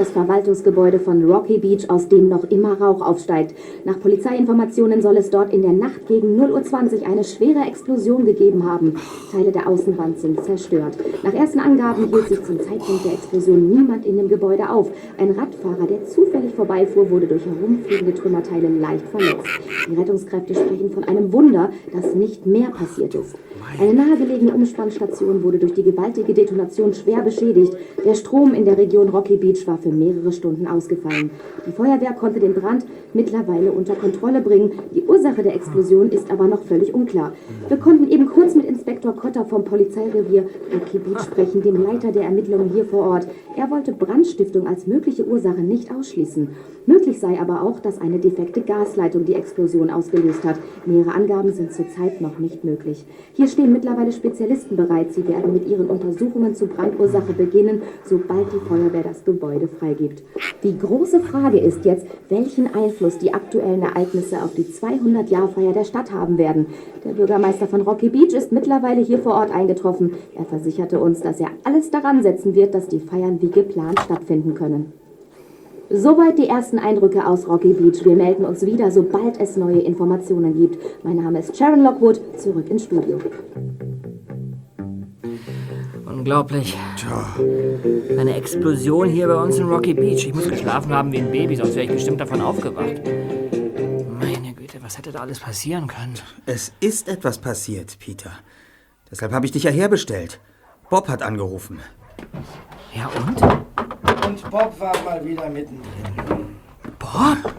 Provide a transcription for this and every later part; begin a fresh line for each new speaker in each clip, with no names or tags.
das Verwaltungsgebäude von Rocky Beach, aus dem noch immer Rauch aufsteigt. Nach Polizeiinformationen soll es dort in der Nacht gegen 0.20 Uhr eine schwere Explosion gegeben haben. Teile der Außenwand sind zerstört. Nach ersten Angaben hielt sich zum Zeitpunkt der Explosion niemand in dem Gebäude auf. Ein Radfahrer, der zufällig vorbeifuhr, wurde durch herumfliegende Trümmerteile leicht verletzt. Die Rettungskräfte sprechen von einem Wunder, dass nicht mehr passiert ist. Eine nahegelegene Umspannstation wurde durch die gewaltige Detonation schwer beschädigt. Der Strom in der Region Rocky Beach war für mehrere Stunden ausgefallen. Die Feuerwehr konnte den Brand mittlerweile unter Kontrolle bringen. Die Ursache der Explosion ist aber noch völlig unklar. Wir konnten eben kurz mit Inspektor Cotter vom Polizeirevier Rocky sprechen, dem Leiter der Ermittlungen hier vor Ort. Er wollte Brandstiftung als mögliche Ursache nicht ausschließen. Möglich sei aber auch, dass eine defekte Gasleitung die Explosion ausgelöst hat. Nähere Angaben sind zurzeit noch nicht möglich. Hier stehen mittlerweile Spezialisten bereit. Sie werden mit ihren Untersuchungen zur Brandursache beginnen, sobald die Feuerwehr das Gebäude freigibt. Die große Frage ist jetzt, welchen Einfluss die aktuellen Ereignisse auf die 200-Jahr-Feier der Stadt haben werden. Der Bürgermeister von Rocky Beach ist mittlerweile hier vor Ort eingetroffen. Er versicherte uns, dass er alles daran setzen wird, dass die Feiern wie geplant stattfinden können. Soweit die ersten Eindrücke aus Rocky Beach. Wir melden uns wieder, sobald es neue Informationen gibt. Mein Name ist Sharon Lockwood, zurück ins Studio.
Unglaublich. Tja. Eine Explosion hier bei uns in Rocky Beach. Ich muss geschlafen haben wie ein Baby, sonst wäre ich bestimmt davon aufgewacht. Meine Güte, was hätte da alles passieren können?
Es ist etwas passiert, Peter. Deshalb habe ich dich ja herbestellt. Bob hat angerufen.
Ja und?
Und Bob war mal wieder mittendrin.
Bob?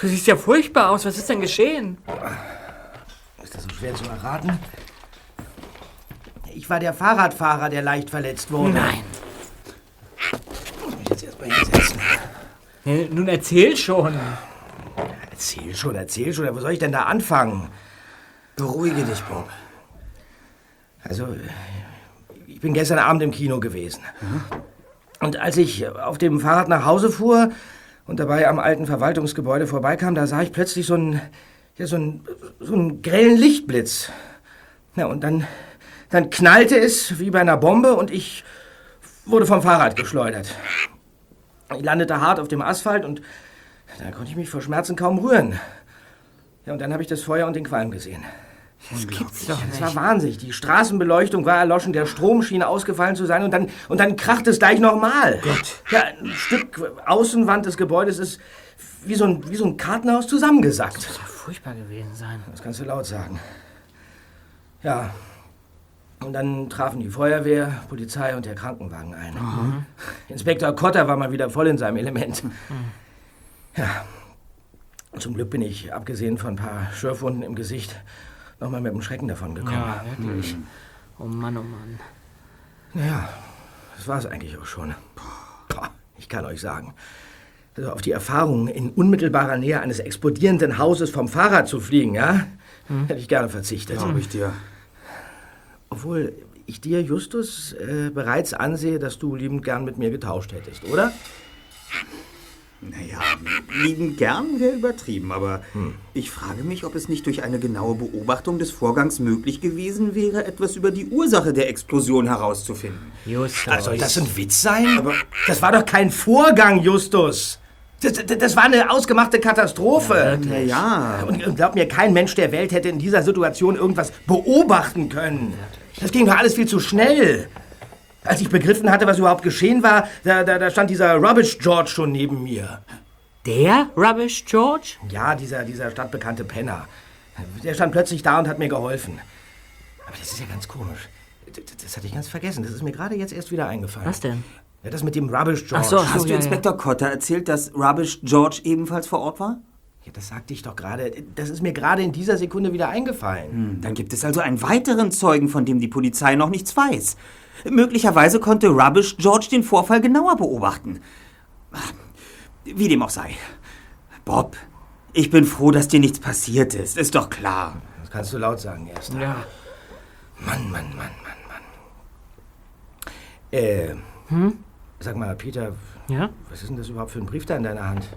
Du siehst ja furchtbar aus. Was ist denn geschehen?
Ist das so schwer zu erraten? Ich war der Fahrradfahrer, der leicht verletzt wurde.
Nein.
Ich muss mich jetzt erstmal hinsetzen.
Ja, nun erzähl schon.
Erzähl schon, erzähl schon. Wo soll ich denn da anfangen? Beruhige dich, Bob. Also, ich bin gestern Abend im Kino gewesen. Mhm. Und als ich auf dem Fahrrad nach Hause fuhr und dabei am alten Verwaltungsgebäude vorbeikam, da sah ich plötzlich so einen, ja, so einen, so einen grellen Lichtblitz. Ja, und dann, dann knallte es wie bei einer Bombe und ich wurde vom Fahrrad geschleudert. Ich landete hart auf dem Asphalt und da konnte ich mich vor Schmerzen kaum rühren. Ja, und dann habe ich das Feuer und den Qualm gesehen.
Das gibt's doch
nicht. Das war wahnsinnig. Die Straßenbeleuchtung war erloschen, der Strom schien ausgefallen zu sein und dann, und dann kracht es gleich nochmal. Gott. Ja, ein Stück Außenwand des Gebäudes ist wie so ein, wie so ein Kartenhaus zusammengesackt.
Das muss ja furchtbar gewesen sein.
Das kannst du laut sagen. Ja. Und dann trafen die Feuerwehr, Polizei und der Krankenwagen ein. Mhm. Inspektor Kotter war mal wieder voll in seinem Element. Mhm. Ja. Zum Glück bin ich, abgesehen von ein paar Schürfwunden im Gesicht, nochmal mit dem Schrecken davon gekommen.
Ja, wirklich. Hm. Oh Mann, oh Mann.
Naja, das war es eigentlich auch schon. Boah, ich kann euch sagen, also auf die Erfahrung, in unmittelbarer Nähe eines explodierenden Hauses vom Fahrrad zu fliegen, ja, hm. hätte ich gerne verzichtet.
Glaube ich dir.
Obwohl ich dir, Justus, äh, bereits ansehe, dass du liebend gern mit mir getauscht hättest, oder?
Naja, lieben gern wäre übertrieben, aber hm. ich frage mich, ob es nicht durch eine genaue Beobachtung des Vorgangs möglich gewesen wäre, etwas über die Ursache der Explosion herauszufinden.
Justus. Also, soll das ein Witz sein? Aber das war doch kein Vorgang, Justus. Das, das, das war eine ausgemachte Katastrophe.
Ja, ja.
Und, und glaub mir, kein Mensch der Welt hätte in dieser Situation irgendwas beobachten können. Das ging doch alles viel zu schnell. Als ich begriffen hatte, was überhaupt geschehen war, da, da, da stand dieser Rubbish George schon neben mir.
Der Rubbish George?
Ja, dieser, dieser stadtbekannte Penner. Der stand plötzlich da und hat mir geholfen. Aber das ist ja ganz komisch. Das, das hatte ich ganz vergessen. Das ist mir gerade jetzt erst wieder eingefallen.
Was denn?
Ja, das mit dem Rubbish George.
Ach so, Hast so, du ja, Inspektor ja. Cotter erzählt, dass Rubbish George ebenfalls vor Ort war?
Ja, das sagte ich doch gerade. Das ist mir gerade in dieser Sekunde wieder eingefallen.
Hm, dann gibt es also einen weiteren Zeugen, von dem die Polizei noch nichts weiß. Möglicherweise konnte Rubbish George den Vorfall genauer beobachten. Wie dem auch sei. Bob, ich bin froh, dass dir nichts passiert ist. Ist doch klar.
Das kannst du laut sagen, Erster.
Ja.
Mann, Mann, Mann, Mann, Mann. Äh, hm? sag mal, Peter.
Ja?
Was ist denn das überhaupt für ein Brief da in deiner Hand?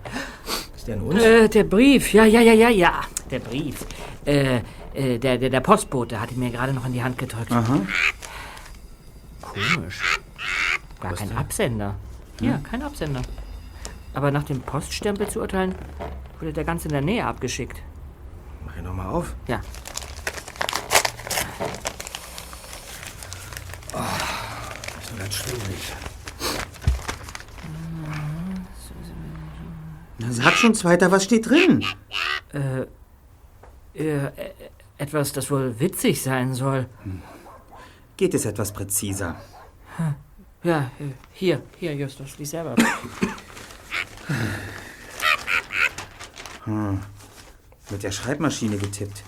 Der an uns?
Äh, der Brief, ja, ja, ja, ja, ja. der Brief. Äh, äh, der, der, der Postbote hat ihn mir gerade noch in die Hand gedrückt.
Aha.
Komisch. Gar kein Absender. Ja, kein Absender. Aber nach dem Poststempel zu urteilen, wurde der ganz in der Nähe abgeschickt.
Mach ihn noch mal auf.
Ja.
Das ist ganz schwierig.
Na, sag schon, Zweiter, was steht drin?
Äh, äh, etwas, das wohl witzig sein soll.
Geht es etwas präziser?
Ja, äh, hier, hier, Justus, lies selber.
Mit der Schreibmaschine getippt.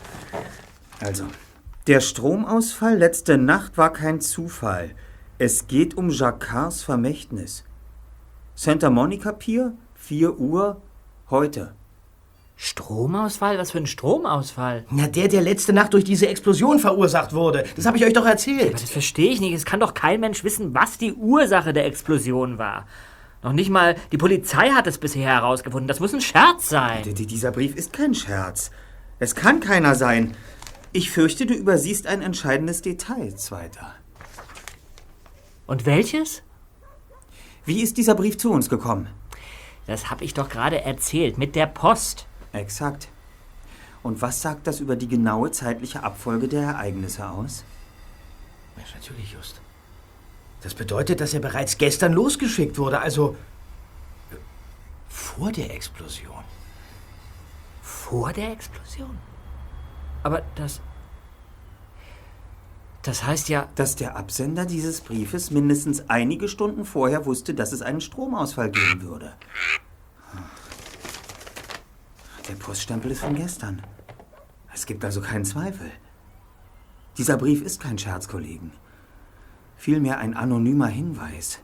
Also, der Stromausfall letzte Nacht war kein Zufall. Es geht um Jacquards Vermächtnis. Santa Monica Pier, 4 Uhr, heute.
Stromausfall? Was für ein Stromausfall?
Na, der, der letzte Nacht durch diese Explosion verursacht wurde. Das habe ich euch doch
Aber
erzählt.
das verstehe ich nicht. Es kann doch kein Mensch wissen, was die Ursache der Explosion war. Noch nicht mal die Polizei hat es bisher herausgefunden. Das muss ein Scherz sein.
D- Dieser Brief ist kein Scherz. Es kann keiner sein. Ich fürchte, du übersiehst ein entscheidendes Detail, Zweiter.
Und welches?
Wie ist dieser Brief zu uns gekommen?
Das habe ich doch gerade erzählt. Mit der Post.
Exakt. Und was sagt das über die genaue zeitliche Abfolge der Ereignisse aus?
Mensch, natürlich, Just. Das bedeutet, dass er bereits gestern losgeschickt wurde, also äh, vor der Explosion.
Vor der Explosion? Aber das. Das heißt ja.
Dass der Absender dieses Briefes mindestens einige Stunden vorher wusste, dass es einen Stromausfall geben würde. Der Poststempel ist von gestern. Es gibt also keinen Zweifel. Dieser Brief ist kein Scherz, Kollegen. Vielmehr ein anonymer Hinweis.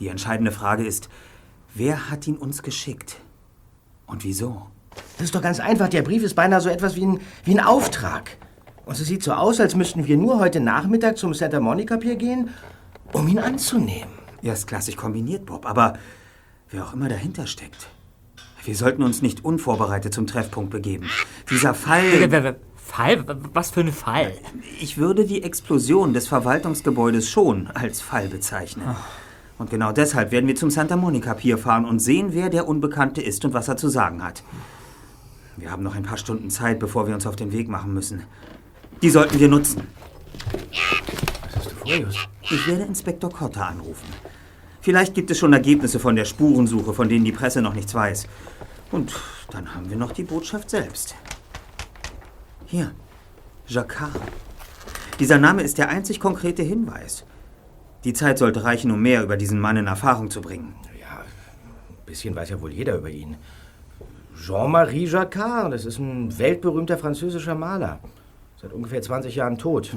Die entscheidende Frage ist, wer hat ihn uns geschickt? Und wieso?
Das ist doch ganz einfach. Der Brief ist beinahe so etwas wie ein, wie ein Auftrag. Und es sieht so aus, als müssten wir nur heute Nachmittag zum Santa Monica Pier gehen, um ihn anzunehmen.
Erstklassig kombiniert, Bob, aber wer auch immer dahinter steckt. Wir sollten uns nicht unvorbereitet zum Treffpunkt begeben. Dieser Fall.
Fall? Was für ein Fall?
Ich würde die Explosion des Verwaltungsgebäudes schon als Fall bezeichnen. Und genau deshalb werden wir zum Santa Monica Pier fahren und sehen, wer der Unbekannte ist und was er zu sagen hat. Wir haben noch ein paar Stunden Zeit, bevor wir uns auf den Weg machen müssen. Die sollten wir nutzen.
Was hast du vor, Just?
Ich werde Inspektor Cotta anrufen. Vielleicht gibt es schon Ergebnisse von der Spurensuche, von denen die Presse noch nichts weiß. Und dann haben wir noch die Botschaft selbst. Hier, Jacquard. Dieser Name ist der einzig konkrete Hinweis. Die Zeit sollte reichen, um mehr über diesen Mann in Erfahrung zu bringen.
Ja, ein bisschen weiß ja wohl jeder über ihn. Jean-Marie Jacquard, das ist ein weltberühmter französischer Maler. Seit ungefähr 20 Jahren tot.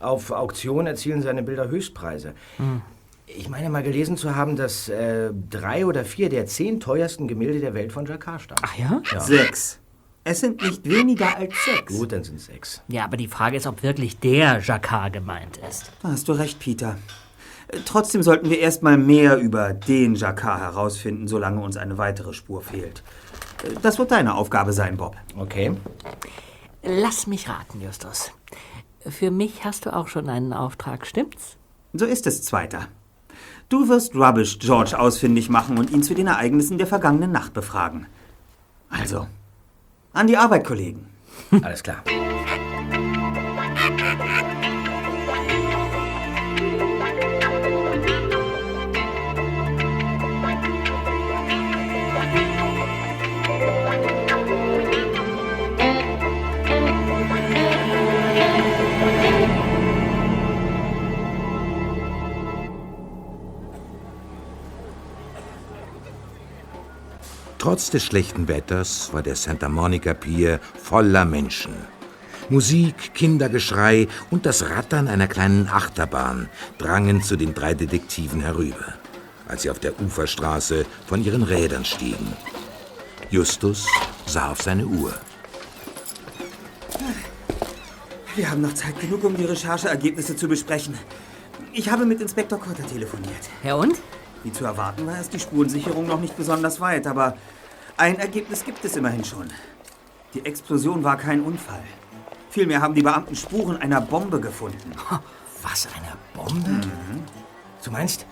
Auf Auktionen erzielen seine Bilder Höchstpreise. Ich meine mal gelesen zu haben, dass äh, drei oder vier der zehn teuersten Gemälde der Welt von Jacquard stammen.
Ach ja?
Sechs. Es sind nicht weniger als sechs.
Gut, dann sind es sechs.
Ja, aber die Frage ist, ob wirklich der Jacquard gemeint ist.
Da hast du recht, Peter. Äh, Trotzdem sollten wir erstmal mehr über den Jacquard herausfinden, solange uns eine weitere Spur fehlt. Äh, Das wird deine Aufgabe sein, Bob.
Okay.
Lass mich raten, Justus. Für mich hast du auch schon einen Auftrag, stimmt's?
So ist es, Zweiter. Du wirst Rubbish George ausfindig machen und ihn zu den Ereignissen der vergangenen Nacht befragen. Also, an die Arbeit, Kollegen.
Alles klar.
Trotz des schlechten Wetters war der Santa Monica Pier voller Menschen. Musik, Kindergeschrei und das Rattern einer kleinen Achterbahn drangen zu den drei Detektiven herüber, als sie auf der Uferstraße von ihren Rädern stiegen. Justus sah auf seine Uhr.
Wir haben noch Zeit genug, um die Rechercheergebnisse zu besprechen. Ich habe mit Inspektor Cotter telefoniert.
Ja und?
Wie zu erwarten war, ist die Spurensicherung noch nicht besonders weit, aber ein Ergebnis gibt es immerhin schon. Die Explosion war kein Unfall. Vielmehr haben die Beamten Spuren einer Bombe gefunden.
Was, eine Bombe? Du meinst,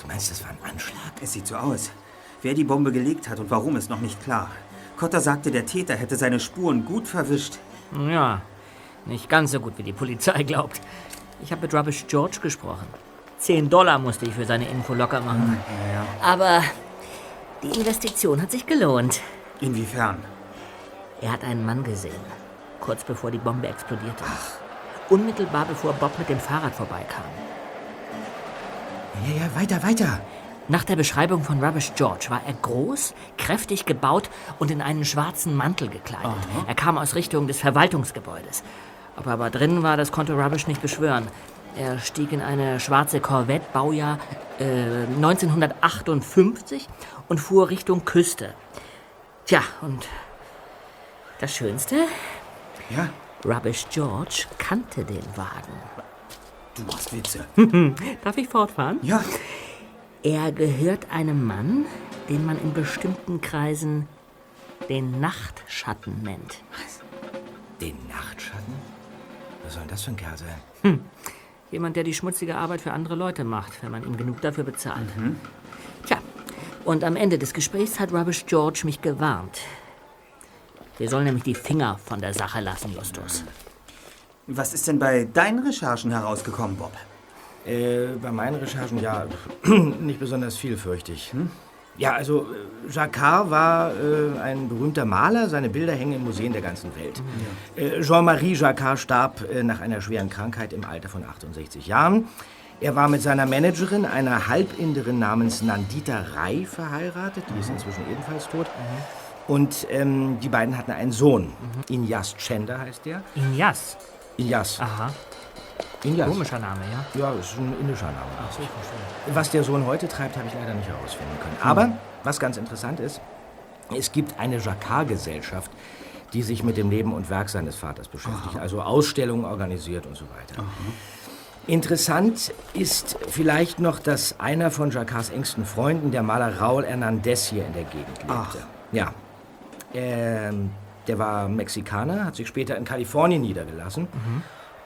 du meinst, das war ein Anschlag?
Es sieht so aus. Wer die Bombe gelegt hat und warum, ist noch nicht klar. Cotter sagte, der Täter hätte seine Spuren gut verwischt.
Ja, nicht ganz so gut, wie die Polizei glaubt. Ich habe mit Rubbish George gesprochen. 10 Dollar musste ich für seine Info locker machen. Aber die Investition hat sich gelohnt.
Inwiefern?
Er hat einen Mann gesehen, kurz bevor die Bombe explodierte. Unmittelbar bevor Bob mit dem Fahrrad vorbeikam.
Ja, ja, weiter, weiter.
Nach der Beschreibung von Rubbish George war er groß, kräftig gebaut und in einen schwarzen Mantel gekleidet. Er kam aus Richtung des Verwaltungsgebäudes. Ob er aber drin war, das konnte Rubbish nicht beschwören. Er stieg in eine schwarze Corvette, Baujahr äh, 1958 und fuhr Richtung Küste. Tja, und das Schönste?
Ja.
Rubbish George kannte den Wagen.
Du machst Witze.
Darf ich fortfahren?
Ja,
Er gehört einem Mann, den man in bestimmten Kreisen den Nachtschatten nennt.
Den Nachtschatten? Was soll denn das für ein Kerl sein?
Jemand, der die schmutzige Arbeit für andere Leute macht, wenn man ihm genug dafür bezahlt. Tja, und am Ende des Gesprächs hat Rubbish George mich gewarnt. Wir sollen nämlich die Finger von der Sache lassen, Justus.
was ist denn bei deinen Recherchen herausgekommen, Bob?
Äh, bei meinen Recherchen, ja, nicht besonders viel, fürchte ich. Hm? Ja, also äh, Jacquard war äh, ein berühmter Maler. Seine Bilder hängen in Museen der ganzen Welt. Äh, Jean-Marie Jacquard starb äh, nach einer schweren Krankheit im Alter von 68 Jahren. Er war mit seiner Managerin, einer Halbinderin namens Nandita Rai, verheiratet. Die ist inzwischen ebenfalls tot. Und ähm, die beiden hatten einen Sohn. Inyas Chender heißt der.
Inyas.
Inyas.
Aha,
Inyas.
komischer Name, ja?
Ja, ist ein indischer Name. Was der Sohn heute treibt, habe ich leider nicht herausfinden können. Aber was ganz interessant ist, es gibt eine Jacquard-Gesellschaft, die sich mit dem Leben und Werk seines Vaters beschäftigt, also Ausstellungen organisiert und so weiter. Interessant ist vielleicht noch, dass einer von Jacquards engsten Freunden, der Maler Raul Hernandez, hier in der Gegend lebte. Ja. Ähm, der war Mexikaner, hat sich später in Kalifornien niedergelassen.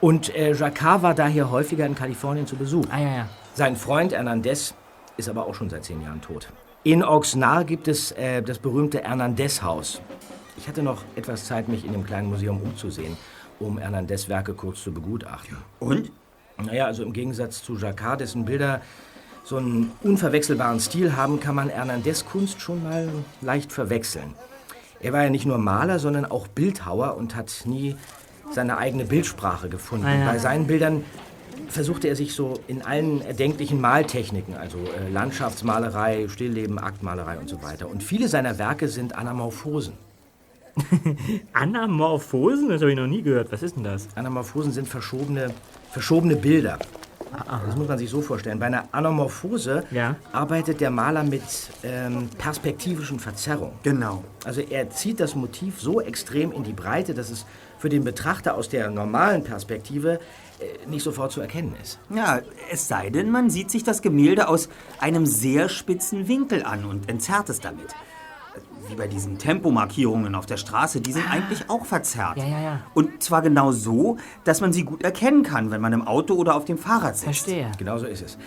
Und äh, Jacquard war daher häufiger in Kalifornien zu Besuch.
Ah, ja, ja.
Sein Freund Hernandez ist aber auch schon seit zehn Jahren tot. In Oxnard gibt es äh, das berühmte Hernandez-Haus. Ich hatte noch etwas Zeit, mich in dem kleinen Museum umzusehen, um Hernandez Werke kurz zu begutachten.
Und?
Naja, also im Gegensatz zu Jacquard, dessen Bilder so einen unverwechselbaren Stil haben, kann man Hernandez Kunst schon mal leicht verwechseln. Er war ja nicht nur Maler, sondern auch Bildhauer und hat nie seine eigene Bildsprache gefunden.
Ah, ja.
Bei seinen Bildern versuchte er sich so in allen erdenklichen Maltechniken, also äh, Landschaftsmalerei, Stillleben, Aktmalerei und so weiter. Und viele seiner Werke sind Anamorphosen.
Anamorphosen? Das habe ich noch nie gehört. Was ist denn das?
Anamorphosen sind verschobene, verschobene Bilder. Das muss man sich so vorstellen. Bei einer Anamorphose
Ja.
arbeitet der Maler mit ähm, perspektivischen Verzerrungen.
Genau.
Also er zieht das Motiv so extrem in die Breite, dass es für den Betrachter aus der normalen Perspektive äh, nicht sofort zu erkennen ist.
Ja, es sei denn, man sieht sich das Gemälde aus einem sehr spitzen Winkel an und entzerrt es damit. Wie bei diesen Tempomarkierungen auf der Straße, die sind eigentlich auch verzerrt.
Ja, ja, ja.
Und zwar genau so, dass man sie gut erkennen kann, wenn man im Auto oder auf dem Fahrrad sitzt.
Verstehe.
Genau so ist es.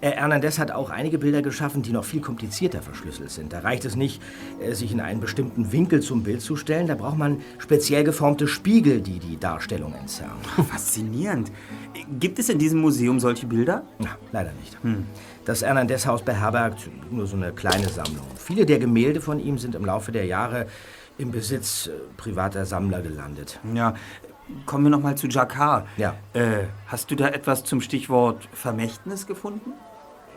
Hernandez hat auch einige Bilder geschaffen, die noch viel komplizierter verschlüsselt sind. Da reicht es nicht, äh, sich in einen bestimmten Winkel zum Bild zu stellen. Da braucht man speziell geformte Spiegel, die die Darstellung entzerren.
Faszinierend. Gibt es in diesem Museum solche Bilder?
Na, leider nicht. Das Hernandez-Haus beherbergt nur so eine kleine Sammlung. Viele der Gemälde von ihm sind im Laufe der Jahre im Besitz äh, privater Sammler gelandet.
Ja. Kommen wir noch mal zu Jacquard.
Ja.
Äh, hast du da etwas zum Stichwort Vermächtnis gefunden?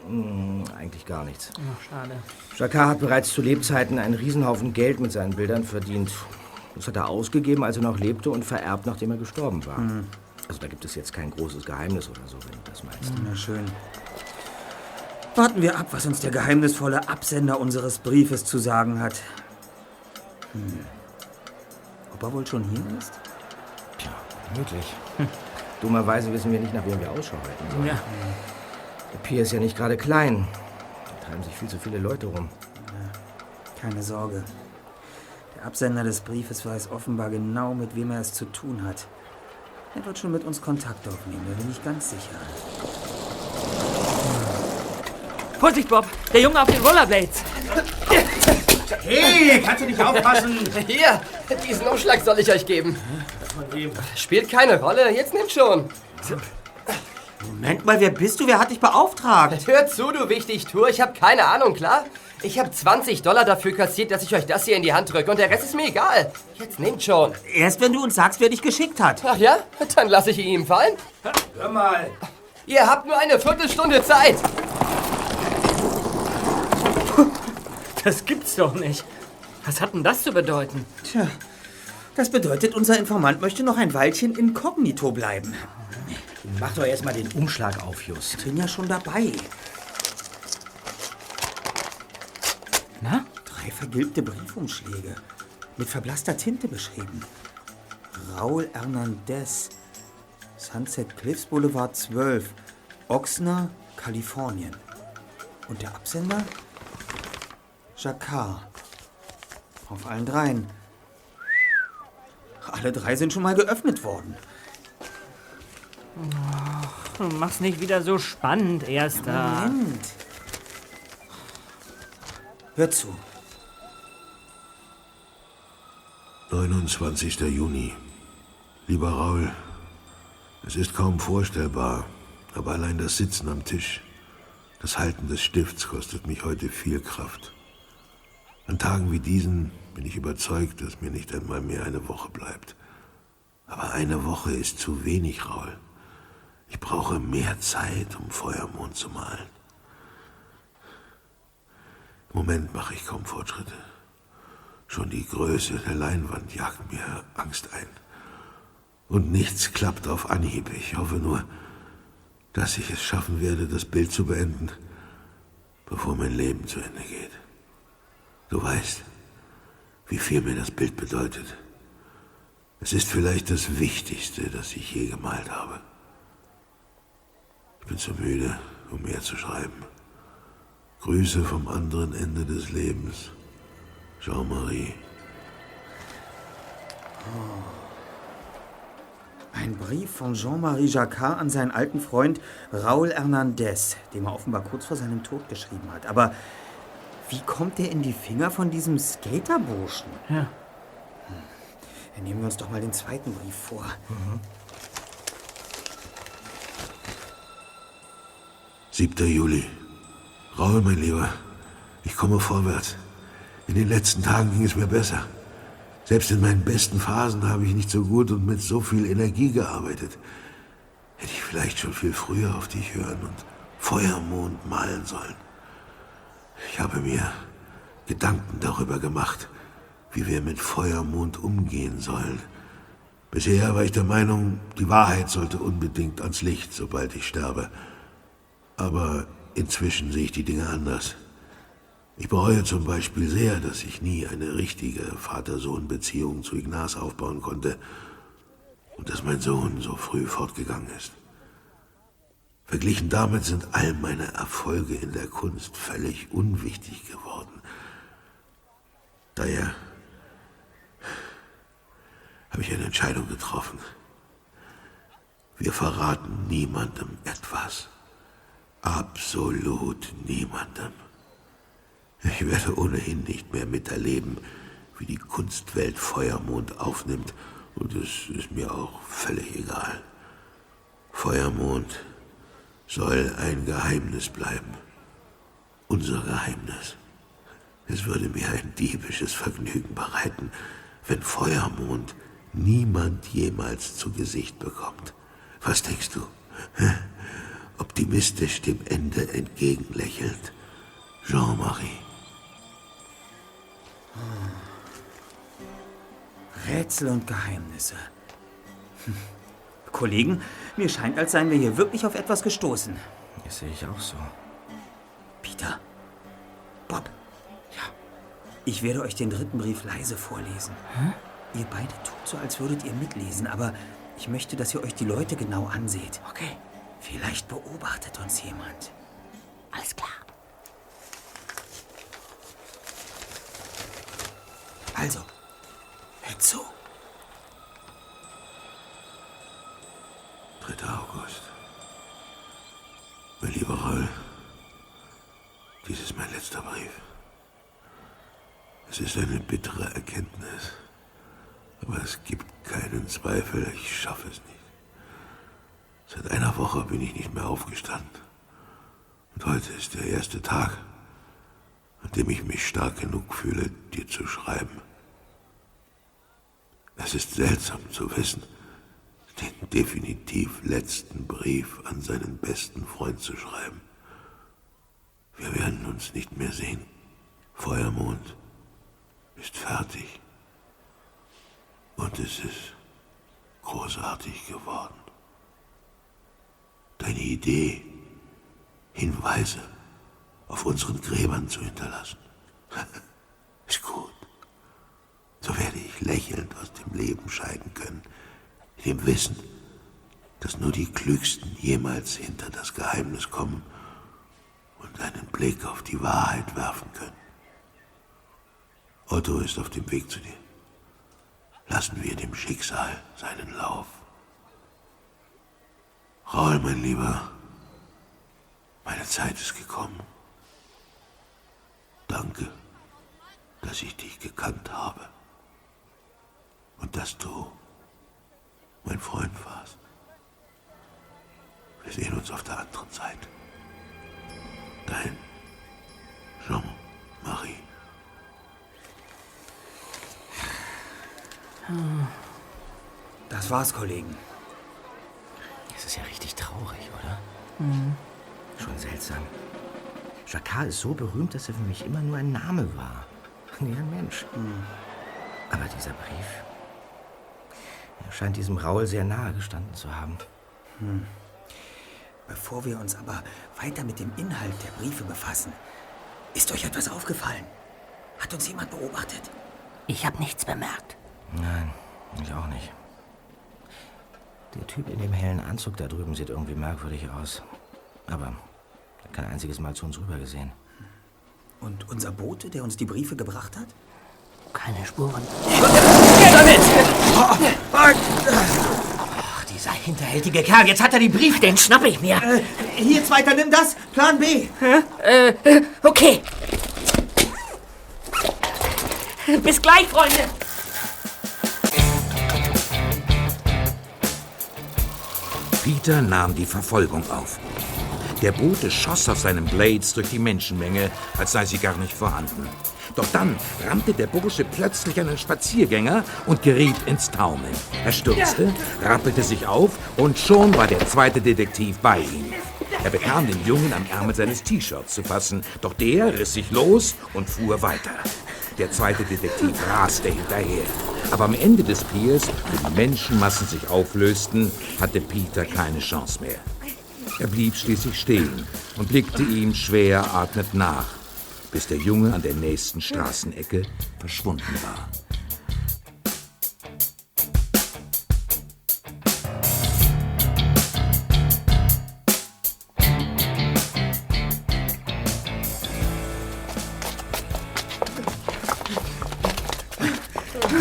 Hm, eigentlich gar nichts.
Ach, schade.
Jacquard hat bereits zu Lebzeiten einen Riesenhaufen Geld mit seinen Bildern verdient. Das hat er ausgegeben, als er noch lebte und vererbt, nachdem er gestorben war. Also da gibt es jetzt kein großes Geheimnis oder so, wenn du das meinst.
Na schön. Warten wir ab, was uns der geheimnisvolle Absender unseres Briefes zu sagen hat. Hm. Ob er wohl schon hier ist?
Tja, möglich. Dummerweise wissen wir nicht, nach wem wir Ausschau halten sollen.
Ja.
Der Pier ist ja nicht gerade klein. Da treiben sich viel zu viele Leute rum.
Keine Sorge. Der Absender des Briefes weiß offenbar genau, mit wem er es zu tun hat. Er wird schon mit uns Kontakt aufnehmen, da bin ich ganz sicher.
Vorsicht, Bob! Der Junge auf den Rollerblades!
Hey, kannst du nicht aufpassen?
Hier, diesen Umschlag soll ich euch geben. Spielt keine Rolle, jetzt nehmt schon.
Moment mal, wer bist du? Wer hat dich beauftragt?
Hört zu, du Wichtigtour, ich habe keine Ahnung, klar? Ich habe 20 Dollar dafür kassiert, dass ich euch das hier in die Hand drücke und der Rest ist mir egal. Jetzt nehmt schon.
Erst wenn du uns sagst, wer dich geschickt hat.
Ach ja? Dann lasse ich ihn ihm fallen.
Hör mal.
Ihr habt nur eine Viertelstunde Zeit.
Das gibt's doch nicht. Was hat denn das zu bedeuten?
Tja, das bedeutet, unser Informant möchte noch ein Weilchen inkognito bleiben.
Mach doch erst mal den Umschlag auf, Just.
Ich bin ja schon dabei.
Na?
Drei vergilbte Briefumschläge. Mit verblasster Tinte beschrieben. Raul Hernandez. Sunset Cliffs Boulevard 12. Oxnard, Kalifornien. Und der Absender? Jacquard. Auf allen dreien. Alle drei sind schon mal geöffnet worden.
Mach's nicht wieder so spannend, Erster.
Moment. Hör zu.
29. Juni. Lieber Raul, es ist kaum vorstellbar, aber allein das Sitzen am Tisch, das Halten des Stifts kostet mich heute viel Kraft. An Tagen wie diesen bin ich überzeugt, dass mir nicht einmal mehr eine Woche bleibt. Aber eine Woche ist zu wenig, Raul. Ich brauche mehr Zeit, um Feuermond zu malen. Im Moment mache ich kaum Fortschritte. Schon die Größe der Leinwand jagt mir Angst ein. Und nichts klappt auf Anhieb. Ich hoffe nur, dass ich es schaffen werde, das Bild zu beenden, bevor mein Leben zu Ende geht. Du weißt, wie viel mir das Bild bedeutet. Es ist vielleicht das Wichtigste, das ich je gemalt habe. Ich bin zu müde, um mehr zu schreiben. Grüße vom anderen Ende des Lebens. Jean-Marie.
Ein Brief von Jean-Marie Jacquard an seinen alten Freund Raul Hernandez, den er offenbar kurz vor seinem Tod geschrieben hat. Aber wie kommt er in die Finger von diesem Skaterburschen?
Ja.
Hm. Dann nehmen wir uns doch mal den zweiten Brief vor.
7. Juli. Raul, mein Lieber, ich komme vorwärts. In den letzten Tagen ging es mir besser. Selbst in meinen besten Phasen habe ich nicht so gut und mit so viel Energie gearbeitet. Hätte ich vielleicht schon viel früher auf dich hören und Feuermond malen sollen. Ich habe mir Gedanken darüber gemacht, wie wir mit Feuermond umgehen sollen. Bisher war ich der Meinung, die Wahrheit sollte unbedingt ans Licht, sobald ich sterbe. Aber inzwischen sehe ich die Dinge anders. Ich bereue zum Beispiel sehr, dass ich nie eine richtige Vater-Sohn-Beziehung zu Ignaz aufbauen konnte und dass mein Sohn so früh fortgegangen ist. Verglichen damit sind all meine Erfolge in der Kunst völlig unwichtig geworden. Daher habe ich eine Entscheidung getroffen. Wir verraten niemandem etwas. Absolut niemandem. Ich werde ohnehin nicht mehr miterleben, wie die Kunstwelt Feuermond aufnimmt, und es ist mir auch völlig egal. Feuermond soll ein Geheimnis bleiben. Unser Geheimnis. Es würde mir ein diebisches Vergnügen bereiten, wenn Feuermond niemand jemals zu Gesicht bekommt. Was denkst du? Hä? Optimistisch dem Ende entgegenlächelnd. Jean-Marie.
Rätsel und Geheimnisse. Hm. Kollegen, mir scheint, als seien wir hier wirklich auf etwas gestoßen.
Das sehe ich auch so.
Peter. Bob. Ja. Ich werde euch den dritten Brief leise vorlesen. Ihr beide tut so, als würdet ihr mitlesen, aber ich möchte, dass ihr euch die Leute genau anseht.
Okay.
Vielleicht beobachtet uns jemand.
Alles klar.
Also, Hört zu.
3. August. Mein lieber Raul, dies ist mein letzter Brief. Es ist eine bittere Erkenntnis, aber es gibt keinen Zweifel, ich schaffe es nicht. Seit einer Woche bin ich nicht mehr aufgestanden. Und heute ist der erste Tag, an dem ich mich stark genug fühle, dir zu schreiben. Es ist seltsam zu wissen, den definitiv letzten Brief an seinen besten Freund zu schreiben. Wir werden uns nicht mehr sehen. Feuermond ist fertig. Und es ist großartig geworden. Deine Idee, Hinweise auf unseren Gräbern zu hinterlassen, ist gut. So werde ich lächelnd aus dem Leben scheiden können, in dem Wissen, dass nur die Klügsten jemals hinter das Geheimnis kommen und einen Blick auf die Wahrheit werfen können. Otto ist auf dem Weg zu dir. Lassen wir dem Schicksal seinen Lauf. Raul, mein Lieber, meine Zeit ist gekommen. Danke, dass ich dich gekannt habe und dass du mein Freund warst. Wir sehen uns auf der anderen Seite. Dein Jean-Marie.
Das war's, Kollegen.
Das ist ja richtig traurig, oder? Schon seltsam. Jacquard ist so berühmt, dass er für mich immer nur ein Name war. Nie ein Mensch. Aber dieser Brief. Er scheint diesem Raul sehr nahe gestanden zu haben.
Bevor wir uns aber weiter mit dem Inhalt der Briefe befassen, ist euch etwas aufgefallen? Hat uns jemand beobachtet?
Ich habe nichts bemerkt.
Nein, ich auch nicht. Der Typ in dem hellen Anzug da drüben sieht irgendwie merkwürdig aus. Aber er hat kein einziges Mal zu uns rüber gesehen.
Und unser Bote, der uns die Briefe gebracht hat?
Keine Spuren.
Ach, dieser hinterhältige Kerl, jetzt hat er die Briefe.
Den schnapp ich mir.
Äh, hier, Zweiter, nimm das. Plan B.
Okay. Bis gleich, Freunde.
Peter nahm die Verfolgung auf. Der Bote schoss auf seinen Blades durch die Menschenmenge, als sei sie gar nicht vorhanden. Doch dann rammte der Bursche plötzlich einen Spaziergänger und geriet ins Taumeln. Er stürzte, rappelte sich auf und schon war der zweite Detektiv bei ihm. Er bekam den Jungen am Ärmel seines T-Shirts zu fassen, doch der riss sich los und fuhr weiter. Der zweite Detektiv raste hinterher. Aber am Ende des Piers, wo die Menschenmassen sich auflösten, hatte Peter keine Chance mehr. Er blieb schließlich stehen und blickte ihm schwer atmend nach, bis der Junge an der nächsten Straßenecke verschwunden war.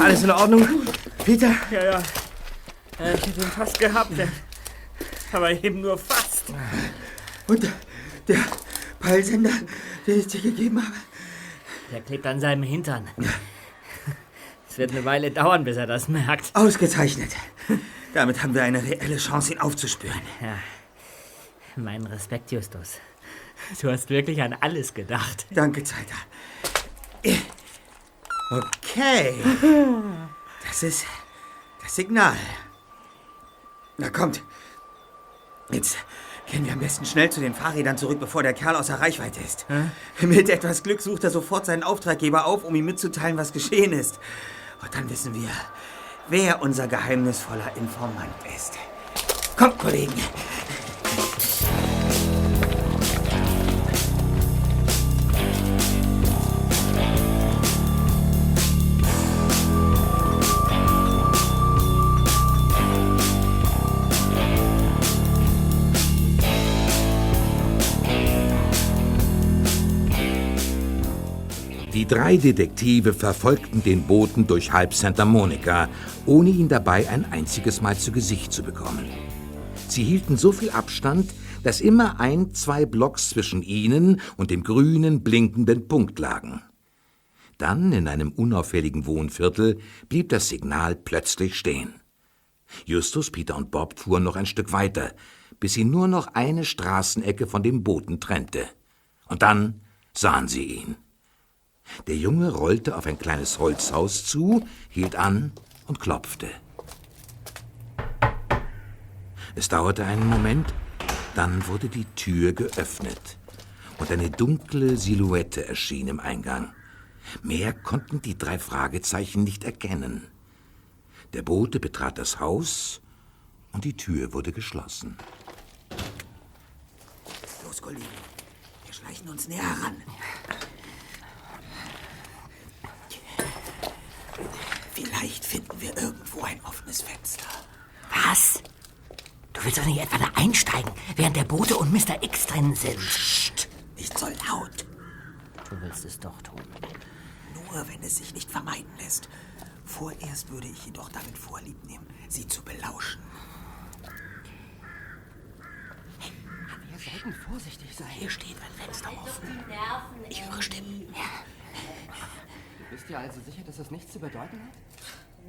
Alles in Ordnung? Peter?
Ja, ja. ja ich hätte ihn fast gehabt. ja. Aber eben nur fast.
Und der Peilsender, den ich dir gegeben habe.
Der klebt an seinem Hintern. Es wird eine Weile dauern, bis er das merkt.
Ausgezeichnet. Damit haben wir eine reelle Chance, ihn aufzuspüren.
Mein Respekt, Justus. Du hast wirklich an alles gedacht.
Danke, Zeiter. Okay. Das ist das Signal. Na kommt. Jetzt gehen wir am besten schnell zu den Fahrrädern zurück, bevor der Kerl außer Reichweite ist. Mit etwas Glück sucht er sofort seinen Auftraggeber auf, um ihm mitzuteilen, was geschehen ist. Und dann wissen wir, wer unser geheimnisvoller Informant ist. Kommt, Kollegen.
Drei Detektive verfolgten den Boten durch halb Santa Monica, ohne ihn dabei ein einziges Mal zu Gesicht zu bekommen. Sie hielten so viel Abstand, dass immer ein, zwei Blocks zwischen ihnen und dem grünen, blinkenden Punkt lagen. Dann, in einem unauffälligen Wohnviertel, blieb das Signal plötzlich stehen. Justus, Peter und Bob fuhren noch ein Stück weiter, bis sie nur noch eine Straßenecke von dem Boten trennte. Und dann sahen sie ihn. Der Junge rollte auf ein kleines Holzhaus zu, hielt an und klopfte. Es dauerte einen Moment, dann wurde die Tür geöffnet und eine dunkle Silhouette erschien im Eingang. Mehr konnten die drei Fragezeichen nicht erkennen. Der Bote betrat das Haus und die Tür wurde geschlossen.
Los, Kollegen. Wir schleichen uns näher heran. Vielleicht finden wir irgendwo ein offenes Fenster.
Was? Du willst doch nicht etwa da einsteigen, während der Bote und Mr. X drin sind.
Psst, nicht so laut.
Du willst es doch tun.
Nur wenn es sich nicht vermeiden lässt. Vorerst würde ich jedoch damit vorlieb nehmen, sie zu belauschen.
Wir sollten vorsichtig sein.
Hier steht ein Fenster offen. Ich höre Stimmen.
Du bist dir also sicher, dass das nichts zu bedeuten hat?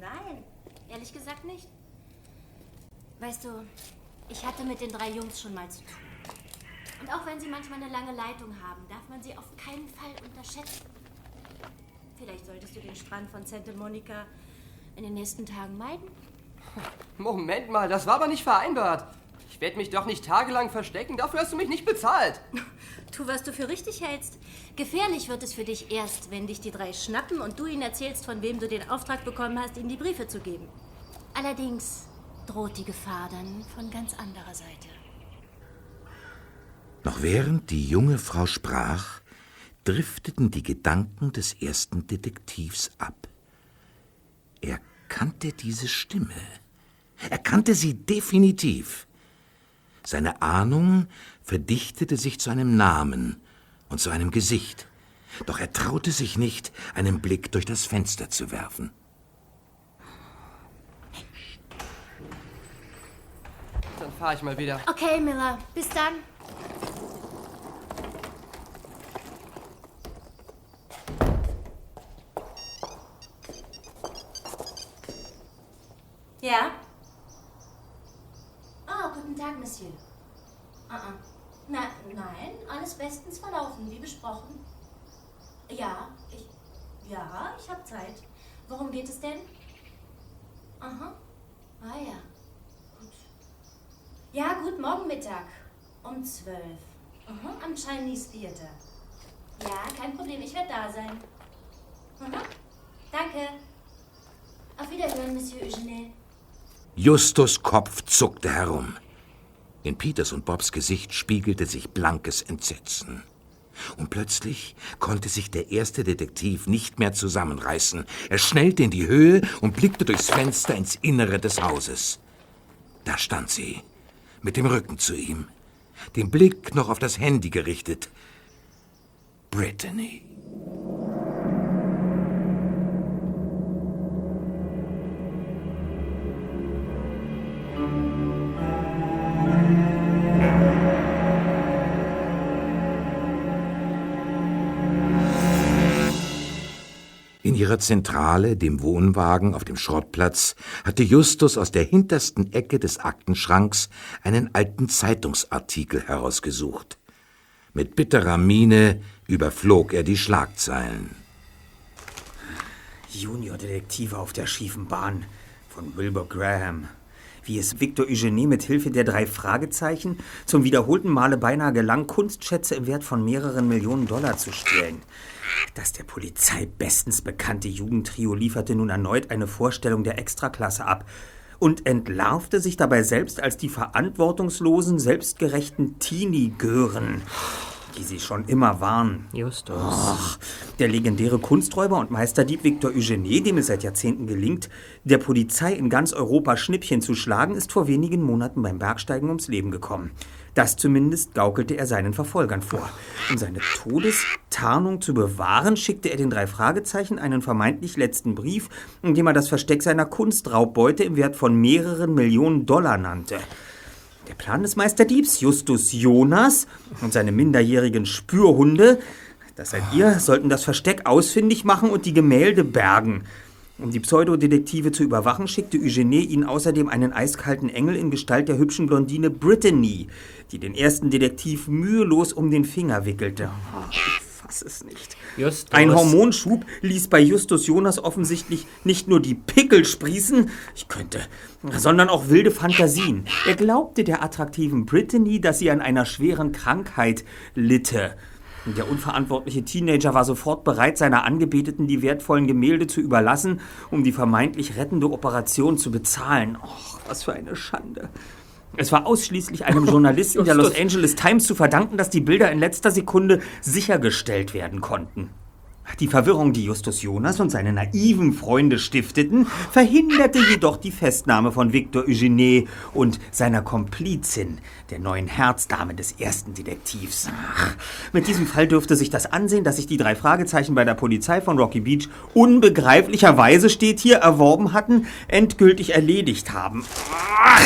Nein, ehrlich gesagt nicht. Weißt du, ich hatte mit den drei Jungs schon mal zu tun. Und auch wenn sie manchmal eine lange Leitung haben, darf man sie auf keinen Fall unterschätzen. Vielleicht solltest du den Strand von Santa Monica in den nächsten Tagen meiden.
Moment mal, das war aber nicht vereinbart. Ich werde mich doch nicht tagelang verstecken. Dafür hast du mich nicht bezahlt.
Tu, was du für richtig hältst. Gefährlich wird es für dich erst, wenn dich die drei schnappen und du ihnen erzählst, von wem du den Auftrag bekommen hast, ihnen die Briefe zu geben. Allerdings droht die Gefahr dann von ganz anderer Seite.
Noch während die junge Frau sprach, drifteten die Gedanken des ersten Detektivs ab. Er kannte diese Stimme. Er kannte sie definitiv. Seine Ahnung verdichtete sich zu einem Namen und zu einem Gesicht. Doch er traute sich nicht, einen Blick durch das Fenster zu werfen.
Dann fahre ich mal wieder.
Okay, Miller, bis dann. Ja? Guten Tag, Monsieur. Ah, ah. Na, nein, alles bestens verlaufen, wie besprochen. Ja, ich. Ja, ich habe Zeit. Worum geht es denn? Aha. Ah ja. Gut. Ja, gut, morgen Mittag. Um zwölf. Aha, am Chinese Theater. Ja, kein Problem, ich werde da sein. Aha. Danke. Auf Wiederhören, Monsieur Eugene.
Justus Kopf zuckte herum. In Peters und Bobs Gesicht spiegelte sich blankes Entsetzen. Und plötzlich konnte sich der erste Detektiv nicht mehr zusammenreißen. Er schnellte in die Höhe und blickte durchs Fenster ins Innere des Hauses. Da stand sie, mit dem Rücken zu ihm, den Blick noch auf das Handy gerichtet. Brittany. Ihrer Zentrale, dem Wohnwagen auf dem Schrottplatz, hatte Justus aus der hintersten Ecke des Aktenschranks einen alten Zeitungsartikel herausgesucht. Mit bitterer Miene überflog er die Schlagzeilen.
Juniordetektive auf der schiefen Bahn von Wilbur Graham. Wie es Victor Eugenie mit Hilfe der drei Fragezeichen zum wiederholten Male beinahe gelang, Kunstschätze im Wert von mehreren Millionen Dollar zu stehlen. Das der Polizei bestens bekannte Jugendtrio lieferte nun erneut eine Vorstellung der Extraklasse ab und entlarvte sich dabei selbst als die verantwortungslosen, selbstgerechten Teenie-Gören, die sie schon immer waren.
Justus.
Ach, der legendäre Kunsträuber und Meisterdieb Victor Eugenie, dem es seit Jahrzehnten gelingt, der Polizei in ganz Europa Schnippchen zu schlagen, ist vor wenigen Monaten beim Bergsteigen ums Leben gekommen. Das zumindest gaukelte er seinen Verfolgern vor. Um seine Todestarnung zu bewahren, schickte er den drei Fragezeichen einen vermeintlich letzten Brief, in dem er das Versteck seiner Kunstraubbeute im Wert von mehreren Millionen Dollar nannte. Der Plan des Meisterdiebs, Justus Jonas und seine minderjährigen Spürhunde, das seid ihr, sollten das Versteck ausfindig machen und die Gemälde bergen. Um die Pseudodetektive zu überwachen, schickte Eugenie ihnen außerdem einen eiskalten Engel in Gestalt der hübschen Blondine Brittany, die den ersten Detektiv mühelos um den Finger wickelte. Oh, ich fass es nicht.
Justus.
Ein Hormonschub ließ bei Justus Jonas offensichtlich nicht nur die Pickel sprießen, ich könnte, sondern auch wilde Fantasien. Er glaubte der attraktiven Brittany, dass sie an einer schweren Krankheit litte. Der unverantwortliche Teenager war sofort bereit, seiner Angebeteten die wertvollen Gemälde zu überlassen, um die vermeintlich rettende Operation zu bezahlen. Och, was für eine Schande. Es war ausschließlich einem Journalisten der Los Angeles Times zu verdanken, dass die Bilder in letzter Sekunde sichergestellt werden konnten. Die Verwirrung, die Justus Jonas und seine naiven Freunde stifteten, verhinderte jedoch die Festnahme von Victor Eugenie und seiner Komplizin, der neuen Herzdame des ersten Detektivs. Ach, mit diesem Fall dürfte sich das Ansehen, dass sich die drei Fragezeichen bei der Polizei von Rocky Beach unbegreiflicherweise steht hier erworben hatten, endgültig erledigt haben. Ach,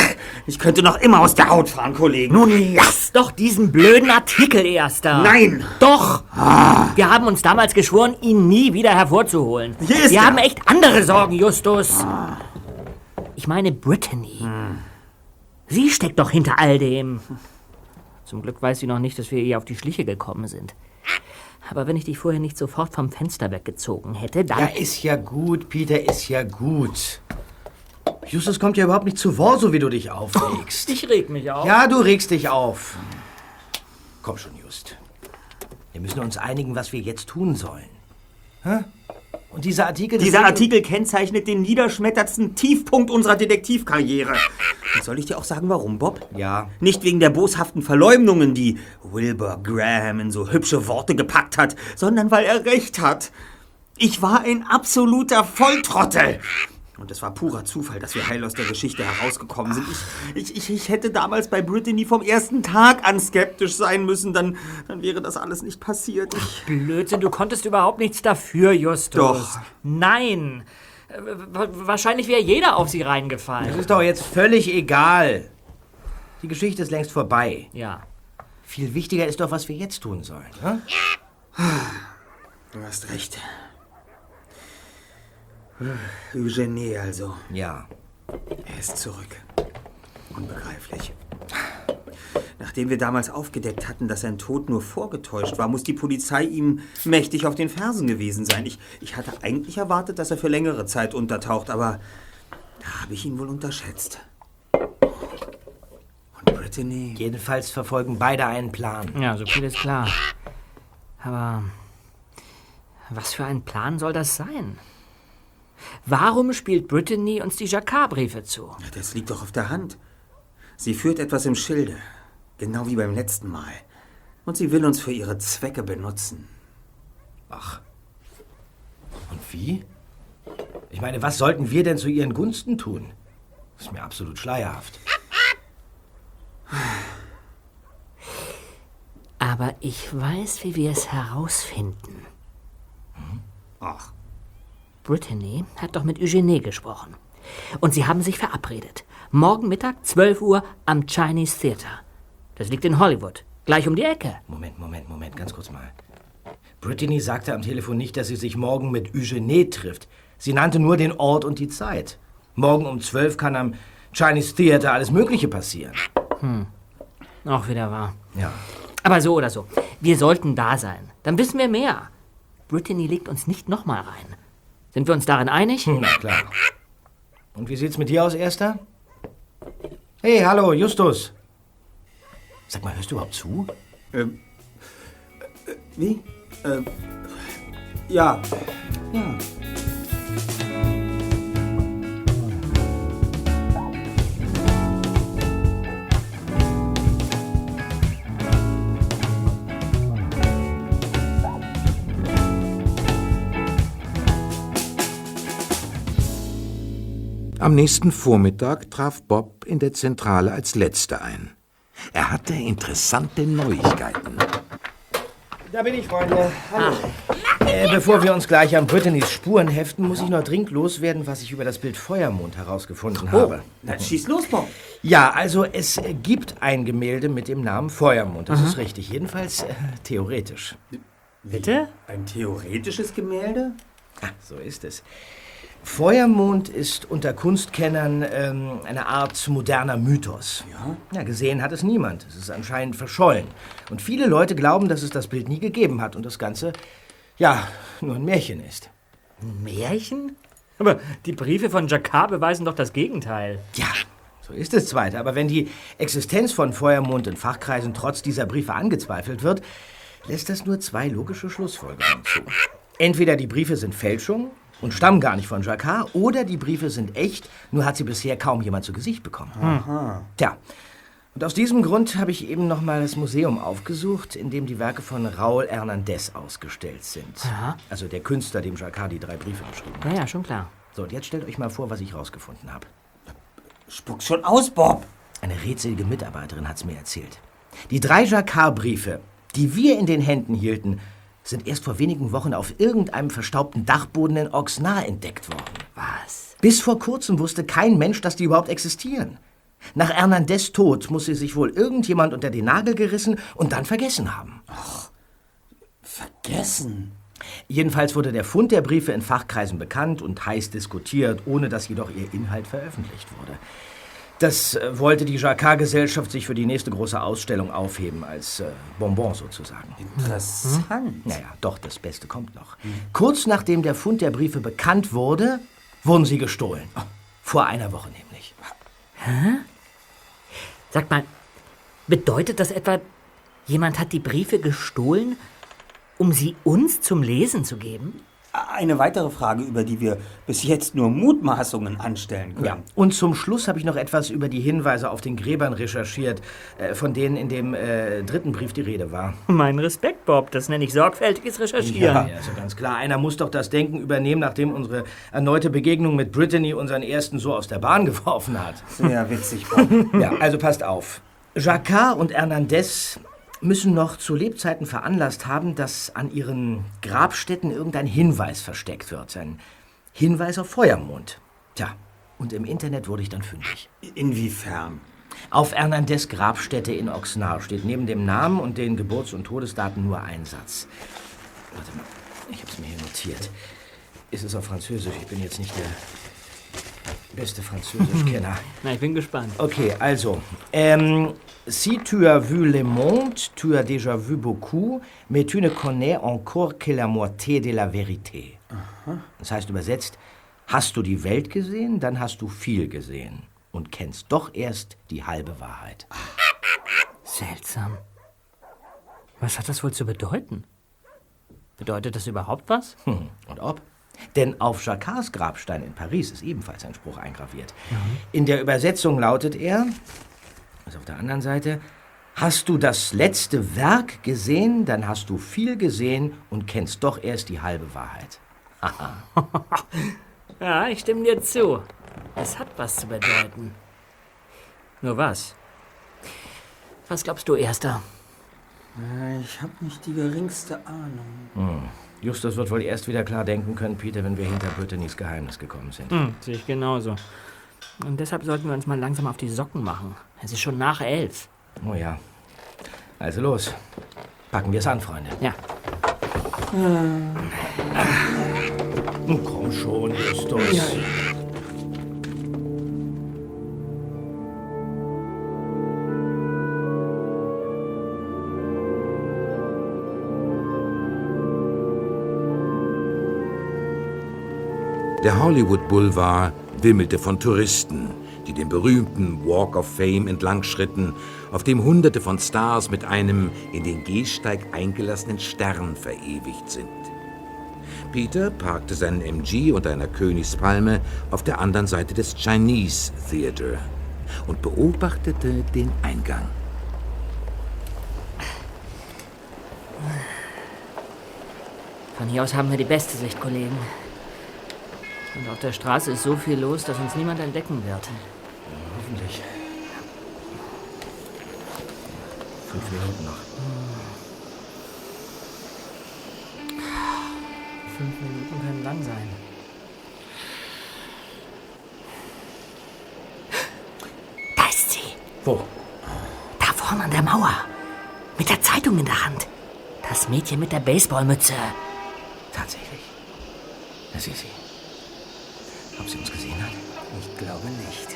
ich könnte noch immer aus der Haut fahren, Kollegen.
Nun lass doch diesen blöden Artikel erst da.
Nein!
Doch! Wir haben uns damals geschworen, ihn nie wieder hervorzuholen.
Hier ist
Wir
er.
haben echt andere Sorgen, Justus. Ich meine Brittany. Sie steckt doch hinter all dem. Zum Glück weiß sie noch nicht, dass wir ihr auf die Schliche gekommen sind. Aber wenn ich dich vorher nicht sofort vom Fenster weggezogen hätte, dann...
Ja, ist ja gut, Peter, ist ja gut. Justus kommt ja überhaupt nicht zu Wort, so wie du dich aufregst.
ich reg mich auf.
Ja, du regst dich auf. Komm schon, Just. Wir müssen uns einigen, was wir jetzt tun sollen. Hä? Und dieser Artikel...
Dieser Artikel kennzeichnet den niederschmettertsten Tiefpunkt unserer Detektivkarriere. Und soll ich dir auch sagen, warum, Bob?
Ja.
Nicht wegen der boshaften Verleumdungen, die Wilbur Graham in so hübsche Worte gepackt hat, sondern weil er recht hat. Ich war ein absoluter Volltrottel. Und es war purer Zufall, dass wir heil aus der Geschichte herausgekommen sind. Ich, ich, ich, ich hätte damals bei Brittany vom ersten Tag an skeptisch sein müssen, dann, dann wäre das alles nicht passiert. Ich,
Blödsinn, du konntest überhaupt nichts dafür, Justus.
Doch.
Nein. Äh, wa- Wahrscheinlich wäre jeder auf sie reingefallen.
Das ist doch jetzt völlig egal. Die Geschichte ist längst vorbei.
Ja.
Viel wichtiger ist doch, was wir jetzt tun sollen. Hä?
du hast recht. Eugenie also.
Ja.
Er ist zurück. Unbegreiflich. Nachdem wir damals aufgedeckt hatten, dass sein Tod nur vorgetäuscht war, muss die Polizei ihm mächtig auf den Fersen gewesen sein. Ich, ich hatte eigentlich erwartet, dass er für längere Zeit untertaucht, aber da habe ich ihn wohl unterschätzt. Und Brittany?
Jedenfalls verfolgen beide einen Plan.
Ja, so viel ist klar. Aber was für ein Plan soll das sein? Warum spielt Brittany uns die Jacquard-Briefe zu?
Ja, Das liegt doch auf der Hand. Sie führt etwas im Schilde, genau wie beim letzten Mal. Und sie will uns für ihre Zwecke benutzen.
Ach. Und wie? Ich meine, was sollten wir denn zu ihren Gunsten tun? Das ist mir absolut schleierhaft.
Aber ich weiß, wie wir es herausfinden.
Ach,
Brittany hat doch mit Eugenie gesprochen. Und sie haben sich verabredet. Morgen Mittag, 12 Uhr, am Chinese Theater. Das liegt in Hollywood. Gleich um die Ecke.
Moment, Moment, Moment, ganz kurz mal. Brittany sagte am Telefon nicht, dass sie sich morgen mit Eugenie trifft. Sie nannte nur den Ort und die Zeit. Morgen um 12 kann am Chinese Theater alles Mögliche passieren.
Auch wieder wahr.
Ja.
Aber so oder so. Wir sollten da sein. Dann wissen wir mehr. Brittany legt uns nicht nochmal rein. Sind wir uns darin einig?
Na klar. Und wie sieht's mit dir aus, Erster? Hey, hallo, Justus. Sag mal, hörst du überhaupt zu?
ähm. Äh, wie? Ähm. Ja. Ja.
Am nächsten Vormittag traf Bob in der Zentrale als Letzter ein. Er hatte interessante Neuigkeiten.
Da bin ich, Freunde. Hallo. Äh, bevor wir uns gleich an Brittany's Spuren heften, muss ich noch dringend loswerden, was ich über das Bild Feuermond herausgefunden habe.
Na, schieß los, Bob.
Ja, also es gibt ein Gemälde mit dem Namen Feuermond. Das ist richtig. Jedenfalls äh, theoretisch.
Bitte?
Ein theoretisches Gemälde?
Ah, so ist es. Feuermond ist unter Kunstkennern ähm, eine Art moderner Mythos. Ja? ja? Gesehen hat es niemand. Es ist anscheinend verschollen. Und viele Leute glauben, dass es das Bild nie gegeben hat und das Ganze, ja, nur ein Märchen ist.
Ein Märchen? Aber die Briefe von Jacquard beweisen doch das Gegenteil.
Ja, so ist es zweite. Aber wenn die Existenz von Feuermond in Fachkreisen trotz dieser Briefe angezweifelt wird, lässt das nur zwei logische Schlussfolgerungen zu. Entweder die Briefe sind Fälschung und stammen gar nicht von Jacquard, oder die Briefe sind echt, nur hat sie bisher kaum jemand zu Gesicht bekommen.
Aha.
Tja, und aus diesem Grund habe ich eben noch mal das Museum aufgesucht, in dem die Werke von Raoul Hernandez ausgestellt sind.
Aha.
Also der Künstler, dem Jacquard die drei Briefe geschrieben hat.
Ja, ja, schon klar.
So, und jetzt stellt euch mal vor, was ich rausgefunden habe.
Spuck schon aus, Bob.
Eine rätselige Mitarbeiterin hat es mir erzählt. Die drei Jacquard-Briefe, die wir in den Händen hielten, sind erst vor wenigen Wochen auf irgendeinem verstaubten Dachboden in Oxnard entdeckt worden.
Was?
Bis vor kurzem wusste kein Mensch, dass die überhaupt existieren. Nach Hernandez Tod muss sie sich wohl irgendjemand unter den Nagel gerissen und dann vergessen haben.
Vergessen.
Jedenfalls wurde der Fund der Briefe in Fachkreisen bekannt und heiß diskutiert, ohne dass jedoch ihr Inhalt veröffentlicht wurde. Das äh, wollte die Jacquard-Gesellschaft sich für die nächste große Ausstellung aufheben, als äh, Bonbon sozusagen.
Interessant.
Naja, doch, das Beste kommt noch. Kurz nachdem der Fund der Briefe bekannt wurde, wurden sie gestohlen. Vor einer Woche nämlich.
Sag mal, bedeutet das etwa, jemand hat die Briefe gestohlen, um sie uns zum Lesen zu geben?
Eine weitere Frage, über die wir bis jetzt nur Mutmaßungen anstellen können.
Ja. Und zum Schluss habe ich noch etwas über die Hinweise auf den Gräbern recherchiert, äh, von denen in dem äh, dritten Brief die Rede war.
Mein Respekt, Bob. Das nenne ich sorgfältiges Recherchieren.
Ja, also ganz klar. Einer muss doch das Denken übernehmen, nachdem unsere erneute Begegnung mit Brittany unseren ersten so aus der Bahn geworfen hat.
Sehr witzig, Bob.
Ja, also passt auf. Jacquard und Hernandez müssen noch zu Lebzeiten veranlasst haben, dass an ihren Grabstätten irgendein Hinweis versteckt wird. Ein Hinweis auf Feuermond. Tja, und im Internet wurde ich dann fündig.
Inwiefern?
Auf Hernandez Grabstätte in Oxnard steht neben dem Namen und den Geburts- und Todesdaten nur ein Satz. Warte mal, ich habe es mir hier notiert. Ist es auf Französisch? Ich bin jetzt nicht der beste Französischkenner.
Na, ich bin gespannt.
Okay, also, ähm, si tu as vu le monde, tu as déjà vu beaucoup, mais tu ne connais encore que la moitié de la vérité. Das heißt übersetzt, hast du die Welt gesehen, dann hast du viel gesehen und kennst doch erst die halbe Wahrheit.
Seltsam. Was hat das wohl zu bedeuten? Bedeutet das überhaupt was?
Hm, und ob? Denn auf Jacquards Grabstein in Paris ist ebenfalls ein Spruch eingraviert. In der Übersetzung lautet er, also auf der anderen Seite, hast du das letzte Werk gesehen, dann hast du viel gesehen und kennst doch erst die halbe Wahrheit.
Ja, ich stimme dir zu. Es hat was zu bedeuten. Nur was? Was glaubst du, Erster?
Äh, Ich habe nicht die geringste Ahnung.
Justus wird wohl erst wieder klar denken können, Peter, wenn wir hinter Brittany's Geheimnis gekommen sind.
Hm, sehe ich genauso. Und deshalb sollten wir uns mal langsam auf die Socken machen. Es ist schon nach elf.
Oh ja. Also los. Packen wir es an, Freunde.
Ja.
Nun komm schon, Justus.
Der Hollywood Boulevard wimmelte von Touristen, die den berühmten Walk of Fame entlangschritten, auf dem Hunderte von Stars mit einem in den Gehsteig eingelassenen Stern verewigt sind. Peter parkte seinen MG unter einer Königspalme auf der anderen Seite des Chinese Theater und beobachtete den Eingang.
Von hier aus haben wir die beste Sicht, Kollegen. Und auf der Straße ist so viel los, dass uns niemand entdecken wird.
Hoffentlich. Fünf Minuten noch.
Fünf Minuten können lang sein.
Da ist sie.
Wo?
Da vorne an der Mauer. Mit der Zeitung in der Hand. Das Mädchen mit der Baseballmütze.
Tatsächlich. Das ist sie. Ob sie uns gesehen hat?
Ich glaube nicht.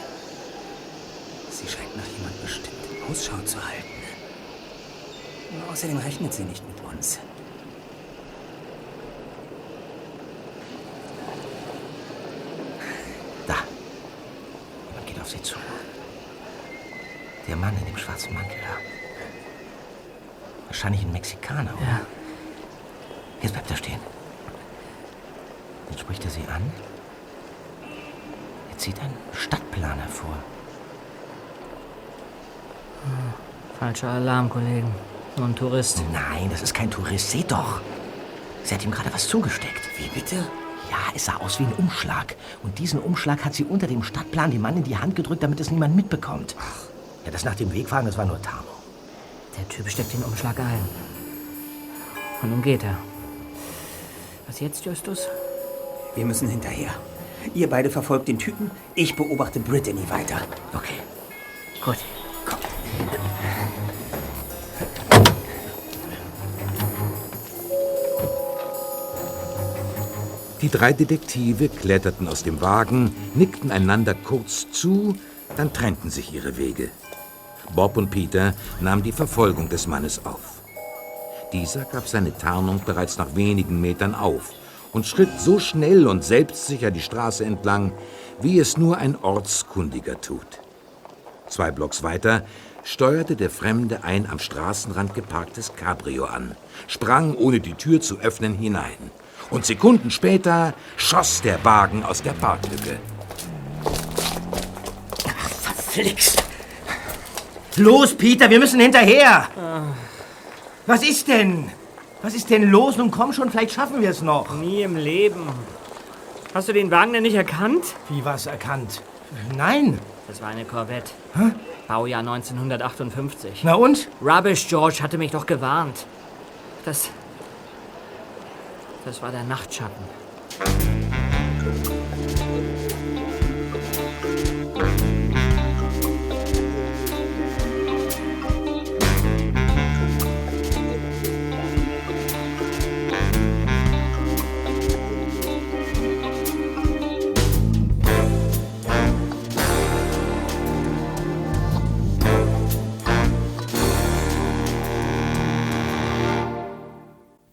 Sie scheint nach jemand bestimmtem Ausschau zu halten. Außerdem rechnet sie nicht mit uns.
Da. Jemand geht auf sie zu. Der Mann in dem schwarzen Mantel da. Wahrscheinlich ein Mexikaner, oder?
Ja.
Jetzt bleibt er stehen. Jetzt spricht er sie an. Er zieht einen Stadtplan hervor.
Falscher Alarm, Kollegen. Nur ein Tourist.
Nein, das ist kein Tourist. Seht doch. Sie hat ihm gerade was zugesteckt.
Wie bitte?
Ja, es sah aus wie ein Umschlag. Und diesen Umschlag hat sie unter dem Stadtplan dem Mann in die Hand gedrückt, damit es niemand mitbekommt. Ach. Ja, das nach dem Wegfahren, das war nur Tarnung.
Der Typ steckt den Umschlag ein. Und nun geht er. Was jetzt, Justus?
Wir müssen hinterher. Ihr beide verfolgt den Typen, ich beobachte Brittany weiter.
Okay.
Die drei Detektive kletterten aus dem Wagen, nickten einander kurz zu, dann trennten sich ihre Wege. Bob und Peter nahmen die Verfolgung des Mannes auf. Dieser gab seine Tarnung bereits nach wenigen Metern auf und schritt so schnell und selbstsicher die Straße entlang, wie es nur ein Ortskundiger tut. Zwei Blocks weiter steuerte der Fremde ein am Straßenrand geparktes Cabrio an, sprang, ohne die Tür zu öffnen, hinein. Und Sekunden später schoss der Wagen aus der Parklücke.
Verflixt! Los, Peter, wir müssen hinterher! Was ist denn? Was ist denn los? Nun komm schon, vielleicht schaffen wir es noch.
Nie im Leben. Hast du den Wagen denn nicht erkannt?
Wie war's erkannt? Nein.
Das war eine Corvette. Baujahr 1958.
Na und?
Rubbish George hatte mich doch gewarnt. Das. Das war der Nachtschatten.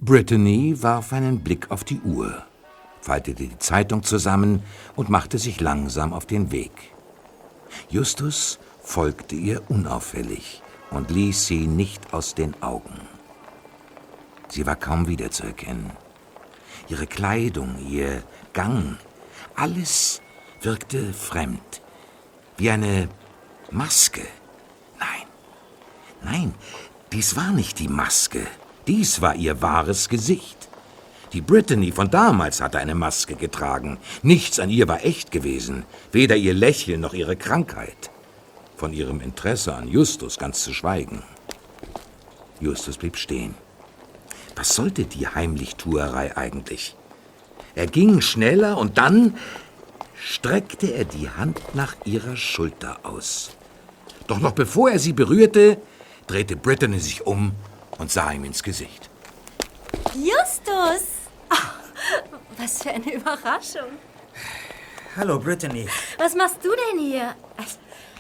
Brittany warf einen Blick auf die Uhr, faltete die Zeitung zusammen und machte sich langsam auf den Weg. Justus folgte ihr unauffällig und ließ sie nicht aus den Augen. Sie war kaum wiederzuerkennen. Ihre Kleidung, ihr Gang, alles wirkte fremd, wie eine Maske. Nein, nein, dies war nicht die Maske. Dies war ihr wahres Gesicht. Die Brittany von damals hatte eine Maske getragen. Nichts an ihr war echt gewesen, weder ihr Lächeln noch ihre Krankheit. Von ihrem Interesse an Justus ganz zu schweigen. Justus blieb stehen. Was sollte die Heimlichtuerei eigentlich? Er ging schneller und dann streckte er die Hand nach ihrer Schulter aus. Doch noch bevor er sie berührte, drehte Brittany sich um und sah ihm ins Gesicht.
Justus! Ach, was für eine Überraschung.
Hallo, Brittany.
Was machst du denn hier? Also,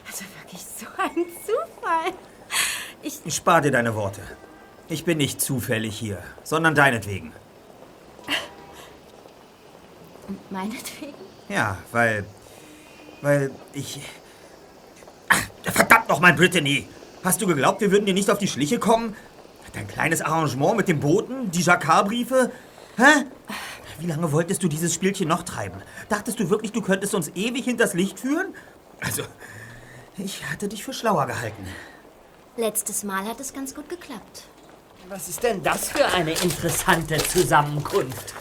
also wirklich so ein Zufall. Ich,
Spar dir deine Worte. Ich bin nicht zufällig hier, sondern deinetwegen.
meinetwegen?
Ja, weil. Weil ich. Ach, verdammt nochmal, Brittany! Hast du geglaubt, wir würden dir nicht auf die Schliche kommen? Dein kleines Arrangement mit dem Boten, die Jacquard-Briefe? Hä? Wie lange wolltest du dieses Spielchen noch treiben? Dachtest du wirklich, du könntest uns ewig hinters Licht führen? Also, ich hatte dich für schlauer gehalten.
Letztes Mal hat es ganz gut geklappt.
Was ist denn das für eine interessante Zusammenkunft?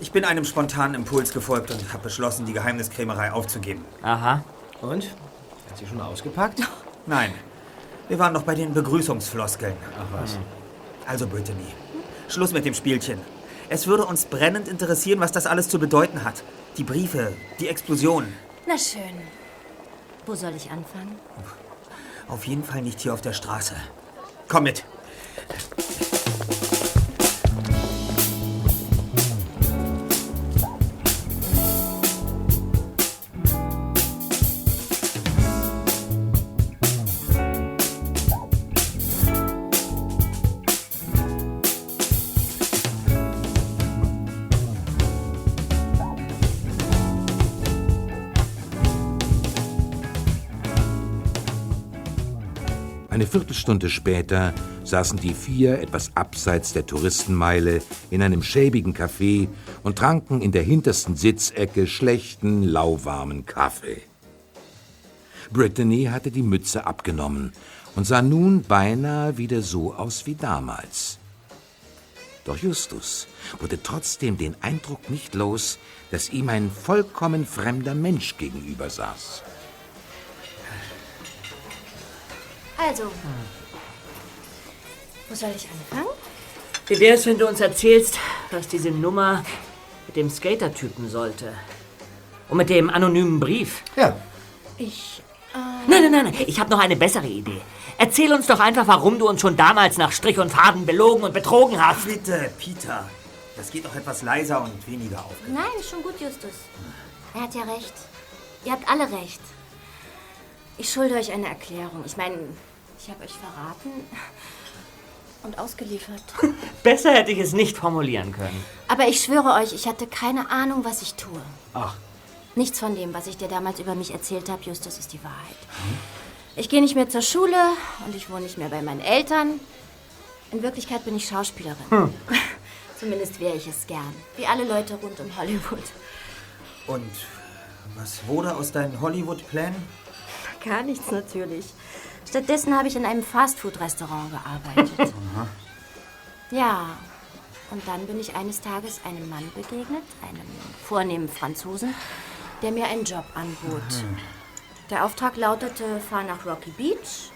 Ich bin einem spontanen Impuls gefolgt und habe beschlossen, die Geheimniskrämerei aufzugeben.
Aha.
Und? Hat sie schon ausgepackt?
Nein, Wir waren noch bei den Begrüßungsfloskeln.
Ach was.
Also, Brittany, Schluss mit dem Spielchen. Es würde uns brennend interessieren, was das alles zu bedeuten hat. Die Briefe, die Explosion.
Na schön. Wo soll ich anfangen?
Auf jeden Fall nicht hier auf der Straße. Komm mit.
Viertelstunde später saßen die vier etwas abseits der Touristenmeile in einem schäbigen Café und tranken in der hintersten Sitzecke schlechten, lauwarmen Kaffee. Brittany hatte die Mütze abgenommen und sah nun beinahe wieder so aus wie damals. Doch Justus wurde trotzdem den Eindruck nicht los, dass ihm ein vollkommen fremder Mensch gegenüber saß.
Also. Wo soll ich anfangen?
Wie wär's, wenn du uns erzählst, was diese Nummer mit dem Skater-Typen sollte? Und mit dem anonymen Brief?
Ja.
Ich.
Nein, nein, nein, nein. Ich habe noch eine bessere Idee. Erzähl uns doch einfach, warum du uns schon damals nach Strich und Faden belogen und betrogen hast.
Bitte, Peter. Das geht noch etwas leiser und weniger auf.
Nein, ist schon gut, Justus. Er hat ja recht. Ihr habt alle recht. Ich schulde euch eine Erklärung. Ich meine, ich habe euch verraten und ausgeliefert.
Besser hätte ich es nicht formulieren können.
Aber ich schwöre euch, ich hatte keine Ahnung, was ich tue.
Ach.
Nichts von dem, was ich dir damals über mich erzählt habe, Justus, ist die Wahrheit. Ich gehe nicht mehr zur Schule und ich wohne nicht mehr bei meinen Eltern. In Wirklichkeit bin ich Schauspielerin. Zumindest wäre ich es gern. Wie alle Leute rund um Hollywood.
Und was wurde aus deinen Hollywood-Plänen?
Gar nichts natürlich. Stattdessen habe ich in einem Fastfood-Restaurant gearbeitet. ja, und dann bin ich eines Tages einem Mann begegnet, einem vornehmen Franzosen, der mir einen Job anbot. Der Auftrag lautete, fahr nach Rocky Beach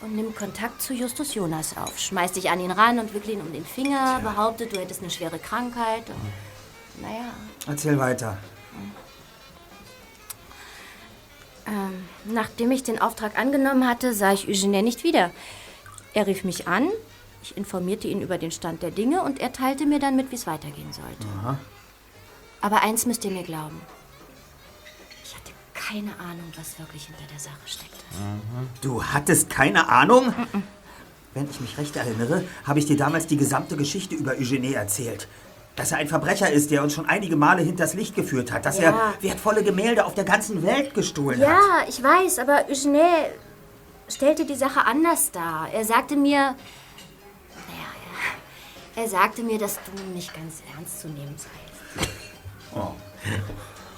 und nimm Kontakt zu Justus Jonas auf. Schmeiß dich an ihn ran und wickel ihn um den Finger, behauptet, du hättest eine schwere Krankheit. Und, naja,
Erzähl weiter.
Ähm, nachdem ich den Auftrag angenommen hatte, sah ich Eugene nicht wieder. Er rief mich an, ich informierte ihn über den Stand der Dinge und er teilte mir dann mit, wie es weitergehen sollte. Aber eins müsst ihr mir glauben. Ich hatte keine Ahnung, was wirklich hinter der Sache steckte.
Du hattest keine Ahnung? Wenn ich mich recht erinnere, habe ich dir damals die gesamte Geschichte über Eugene erzählt. Dass er ein Verbrecher ist, der uns schon einige Male hinters Licht geführt hat. Dass
Ja.
er wertvolle Gemälde auf der ganzen Welt gestohlen hat.
Ja, ich weiß, aber Eugene stellte die Sache anders dar. Er sagte mir. Naja, er, er sagte mir, dass du nicht ganz ernst zu nehmen seist.
Oh.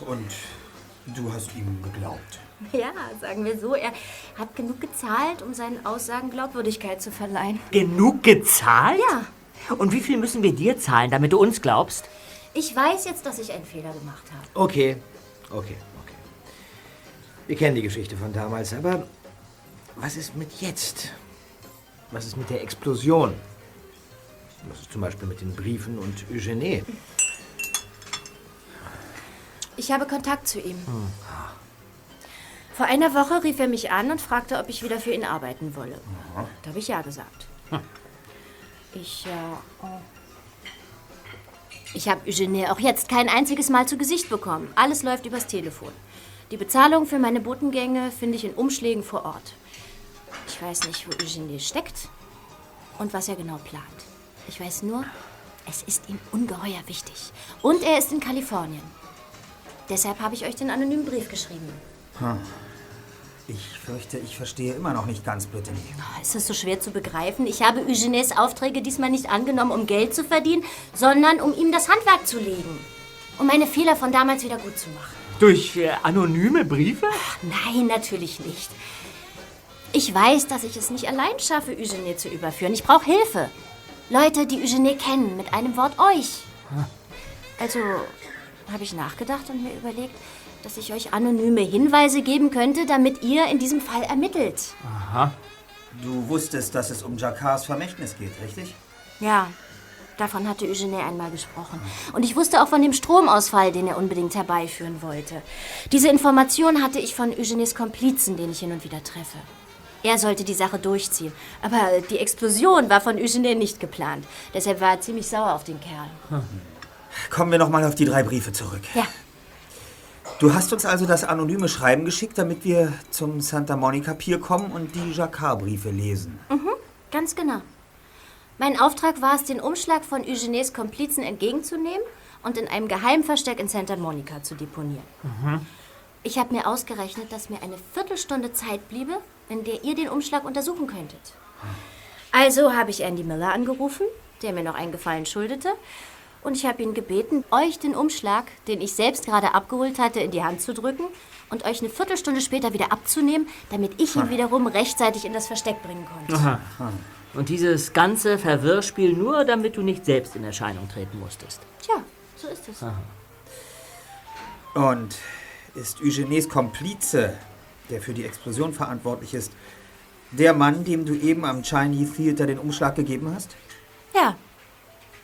Und du hast ihm geglaubt.
Ja, sagen wir so. Er hat genug gezahlt, um seinen Aussagen Glaubwürdigkeit zu verleihen.
Genug gezahlt?
Ja,
Und wie viel müssen wir dir zahlen, damit du uns glaubst?
ich weiß jetzt, dass ich einen Fehler gemacht habe.
Okay, okay, okay. Wir kennen die Geschichte von damals, aber was ist mit jetzt? Was ist mit der Explosion? Was ist zum Beispiel mit den Briefen und Eugenie?
Ich habe Kontakt zu ihm. Vor einer Woche rief er mich an und fragte, ob ich wieder für ihn arbeiten wolle. Da habe ich ja gesagt. Ich, äh, ich habe Eugenie auch jetzt kein einziges Mal zu Gesicht bekommen. Alles läuft übers Telefon. Die Bezahlung für meine Botengänge finde ich in Umschlägen vor Ort. Ich weiß nicht, wo Eugenie steckt und was er genau plant. Ich weiß nur, es ist ihm ungeheuer wichtig. Und er ist in Kalifornien. Deshalb habe ich euch den anonymen Brief geschrieben.
Ich fürchte, ich verstehe immer noch nicht ganz, Brittany.
Oh, ist das so schwer zu begreifen? Ich habe Eugenies Aufträge diesmal nicht angenommen, um Geld zu verdienen, sondern um ihm das Handwerk zu legen. Um meine Fehler von damals wieder gut zu machen.
Durch äh, anonyme Briefe?
Nein, natürlich nicht. Ich weiß, dass ich es nicht allein schaffe, Eugenie zu überführen. Ich brauche Hilfe. Leute, die Eugenie kennen, mit einem Wort euch. Also habe ich nachgedacht und mir überlegt, dass ich euch anonyme Hinweise geben könnte, damit ihr in diesem Fall ermittelt.
Aha.
Du wusstest, dass es um Jacquards Vermächtnis geht, richtig?
Ja, davon hatte Eugene einmal gesprochen. Und ich wusste auch von dem Stromausfall, den er unbedingt herbeiführen wollte. Diese Information hatte ich von Eugenes Komplizen, den ich hin und wieder treffe. Er sollte die Sache durchziehen. Aber die Explosion war von Eugene nicht geplant. Deshalb war er ziemlich sauer auf den Kerl.
Kommen wir noch mal auf die drei Briefe zurück.
Ja.
Du hast uns also das anonyme Schreiben geschickt, damit wir zum Santa Monica Pier kommen und die Jacquard-Briefe lesen.
Mhm, ganz genau. Mein Auftrag war es, den Umschlag von Eugenes Komplizen entgegenzunehmen und in einem Geheimversteck in Santa Monica zu deponieren. Ich habe mir ausgerechnet, dass mir eine Viertelstunde Zeit bliebe, in der ihr den Umschlag untersuchen könntet. Also habe ich Andy Miller angerufen, der mir noch einen Gefallen schuldete, und ich habe ihn gebeten, euch den Umschlag, den ich selbst gerade abgeholt hatte, in die Hand zu drücken und euch eine Viertelstunde später wieder abzunehmen, damit ich ihn wiederum rechtzeitig in das Versteck bringen konnte.
Aha. Und dieses ganze Verwirrspiel nur, damit du nicht selbst in Erscheinung treten musstest.
Tja, so ist es.
Und ist Eugenes Komplize, der für die Explosion verantwortlich ist, der Mann, dem du eben am Chinese Theater den Umschlag gegeben hast?
Ja.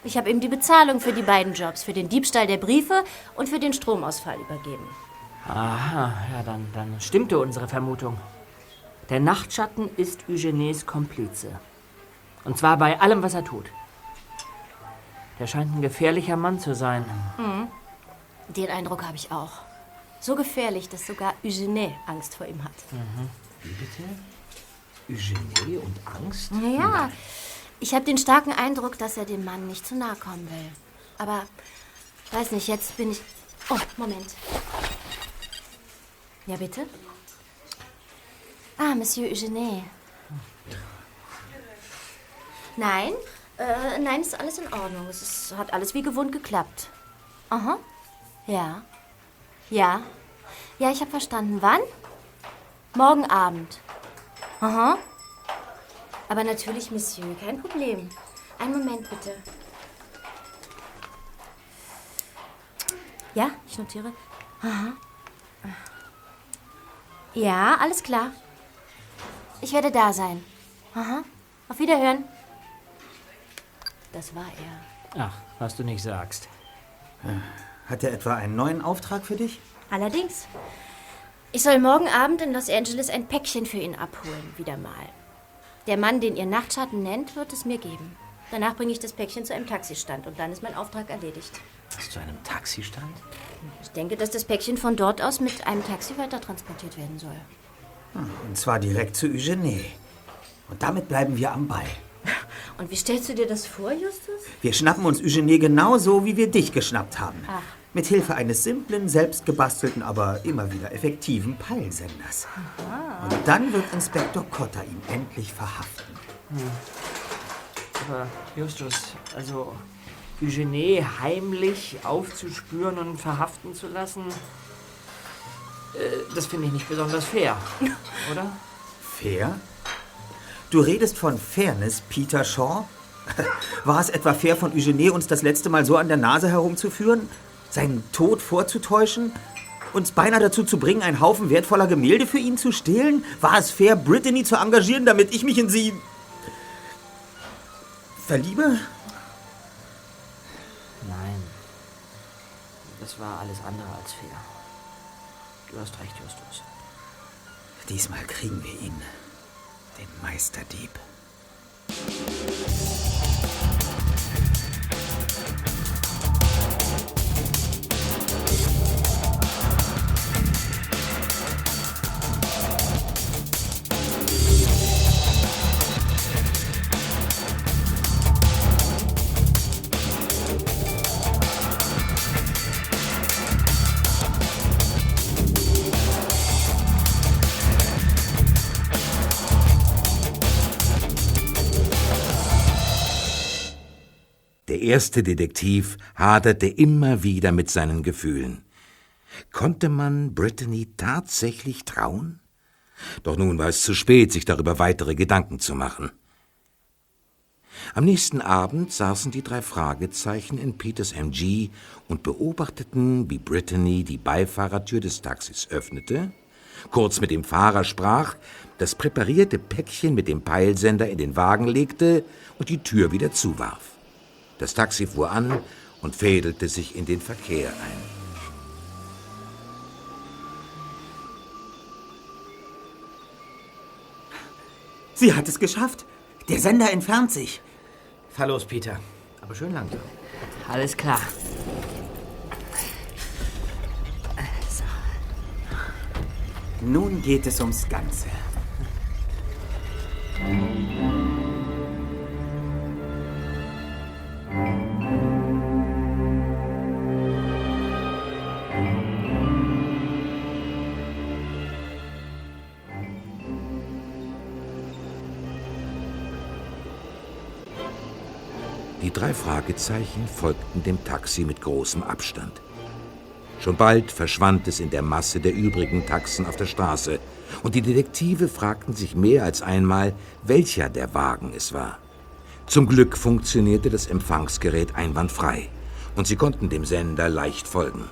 Ich habe ihm die Bezahlung für die beiden Jobs, für den Diebstahl der Briefe und für den Stromausfall übergeben.
Aha, ja, dann, dann stimmte unsere Vermutung. Der Nachtschatten ist Eugenes Komplize. Und zwar bei allem, was er tut. Der scheint ein gefährlicher Mann zu sein.
Mhm. Den Eindruck habe ich auch. So gefährlich, dass sogar Eugene Angst vor ihm hat.
Wie bitte? Eugenie und Angst?
Naja, ich habe den starken Eindruck, dass er dem Mann nicht zu nahe kommen will. Aber, weiß nicht, jetzt bin ich... Oh, Moment. Ja, bitte? Ah, Monsieur Eugene. Nein, äh, nein, ist alles in Ordnung. Es ist, hat alles wie gewohnt geklappt. Aha. Ja. Ja. Ja, ich habe verstanden. Wann? Morgen Abend. Aha. Aber natürlich, Monsieur, kein Problem. Einen Moment bitte. Ja, ich notiere. Aha. Ja, alles klar. Ich werde da sein. Aha. Auf Wiederhören. Das war er.
Ach, was du nicht sagst.
Hat er etwa einen neuen Auftrag für dich?
Allerdings. Ich soll morgen Abend in Los Angeles ein Päckchen für ihn abholen, wieder mal. Der Mann, den ihr Nachtschatten nennt, wird es mir geben. Danach bringe ich das Päckchen zu einem Taxistand und dann ist mein Auftrag erledigt.
Was, zu einem Taxistand?
Ich denke, dass das Päckchen von dort aus mit einem Taxi weiter transportiert werden soll.
Und zwar direkt zu Eugene. Und damit bleiben wir am Ball.
Und wie stellst du dir das vor, Justus?
Wir schnappen uns Eugene genauso, wie wir dich geschnappt haben.
Ach.
Mit Hilfe eines simplen, selbstgebastelten, aber immer wieder effektiven Peilsenders. Und dann wird Inspektor Cotter ihn endlich verhaften.
Aber Justus, also Eugene heimlich aufzuspüren und verhaften zu lassen, äh, das finde ich nicht besonders fair, oder?
Fair? Du redest von Fairness, Peter Shaw? War es etwa fair von Eugene, uns das letzte Mal so an der Nase herumzuführen? Seinen Tod vorzutäuschen? Uns beinahe dazu zu bringen, einen Haufen wertvoller Gemälde für ihn zu stehlen? War es fair, Brittany zu engagieren, damit ich mich in sie verliebe?
Nein. Das war alles andere als fair. Du hast recht, Justus.
Diesmal kriegen wir ihn. Den Meisterdieb.
Erste Detektiv haderte immer wieder mit seinen Gefühlen. Konnte man Brittany tatsächlich trauen? Doch nun war es zu spät, sich darüber weitere Gedanken zu machen. Am nächsten Abend saßen die drei Fragezeichen in Peters MG und beobachteten, wie Brittany die Beifahrertür des Taxis öffnete kurz mit dem Fahrer sprach, das präparierte Päckchen mit dem Peilsender in den Wagen legte und die Tür wieder zuwarf. Das Taxi fuhr an und fädelte sich in den Verkehr ein.
Sie hat es geschafft. Der Sender entfernt sich.
Fahr los, Peter. Aber schön langsam.
Alles klar.
Nun geht es ums Ganze.
Die drei Fragezeichen folgten dem Taxi mit großem Abstand. Schon bald verschwand es in der Masse der übrigen Taxen auf der Straße, und die Detektive fragten sich mehr als einmal, welcher der Wagen es war. Zum Glück funktionierte das Empfangsgerät einwandfrei, und sie konnten dem Sender leicht folgen.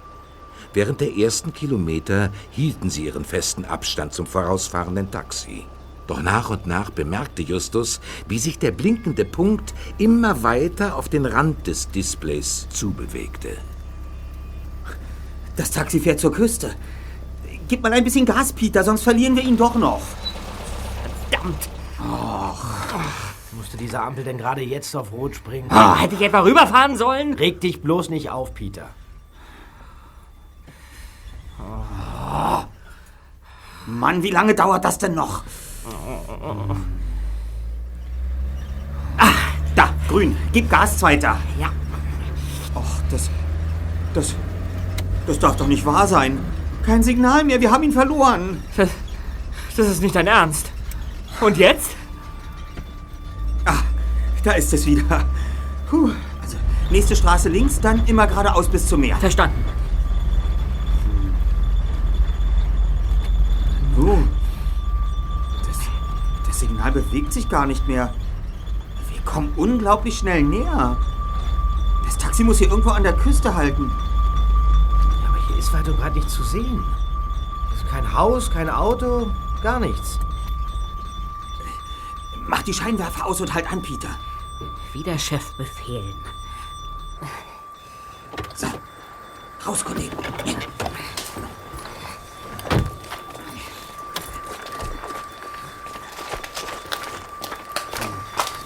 Während der ersten Kilometer hielten sie ihren festen Abstand zum vorausfahrenden Taxi. Doch nach und nach bemerkte Justus, wie sich der blinkende Punkt immer weiter auf den Rand des Displays zubewegte.
Das Taxi fährt zur Küste. Gib mal ein bisschen Gas, Peter, sonst verlieren wir ihn doch noch.
Verdammt!
Musste diese Ampel denn gerade jetzt auf Rot springen?
Oh, hätte ich etwa rüberfahren sollen?
Reg dich bloß nicht auf, Peter.
Mann, wie lange dauert das denn noch? Da, grün. Gib Gas, Zweiter.
Ja.
Och, das. Das. Das darf doch nicht wahr sein. Kein Signal mehr, wir haben ihn verloren.
Das, das ist nicht dein Ernst. Und jetzt?
Da ist es wieder. Puh. Also, nächste Straße links, dann immer geradeaus bis zum Meer.
Verstanden.
Oh. Das, das Signal bewegt sich gar nicht mehr. Wir kommen unglaublich schnell näher. Das Taxi muss hier irgendwo an der Küste halten.
Aber hier ist weiter gerade nicht zu sehen. Kein Haus, kein Auto, gar nichts.
Mach die Scheinwerfer aus und halt an, Peter.
Wie der Chef befehlen.
So, raus, Kollege.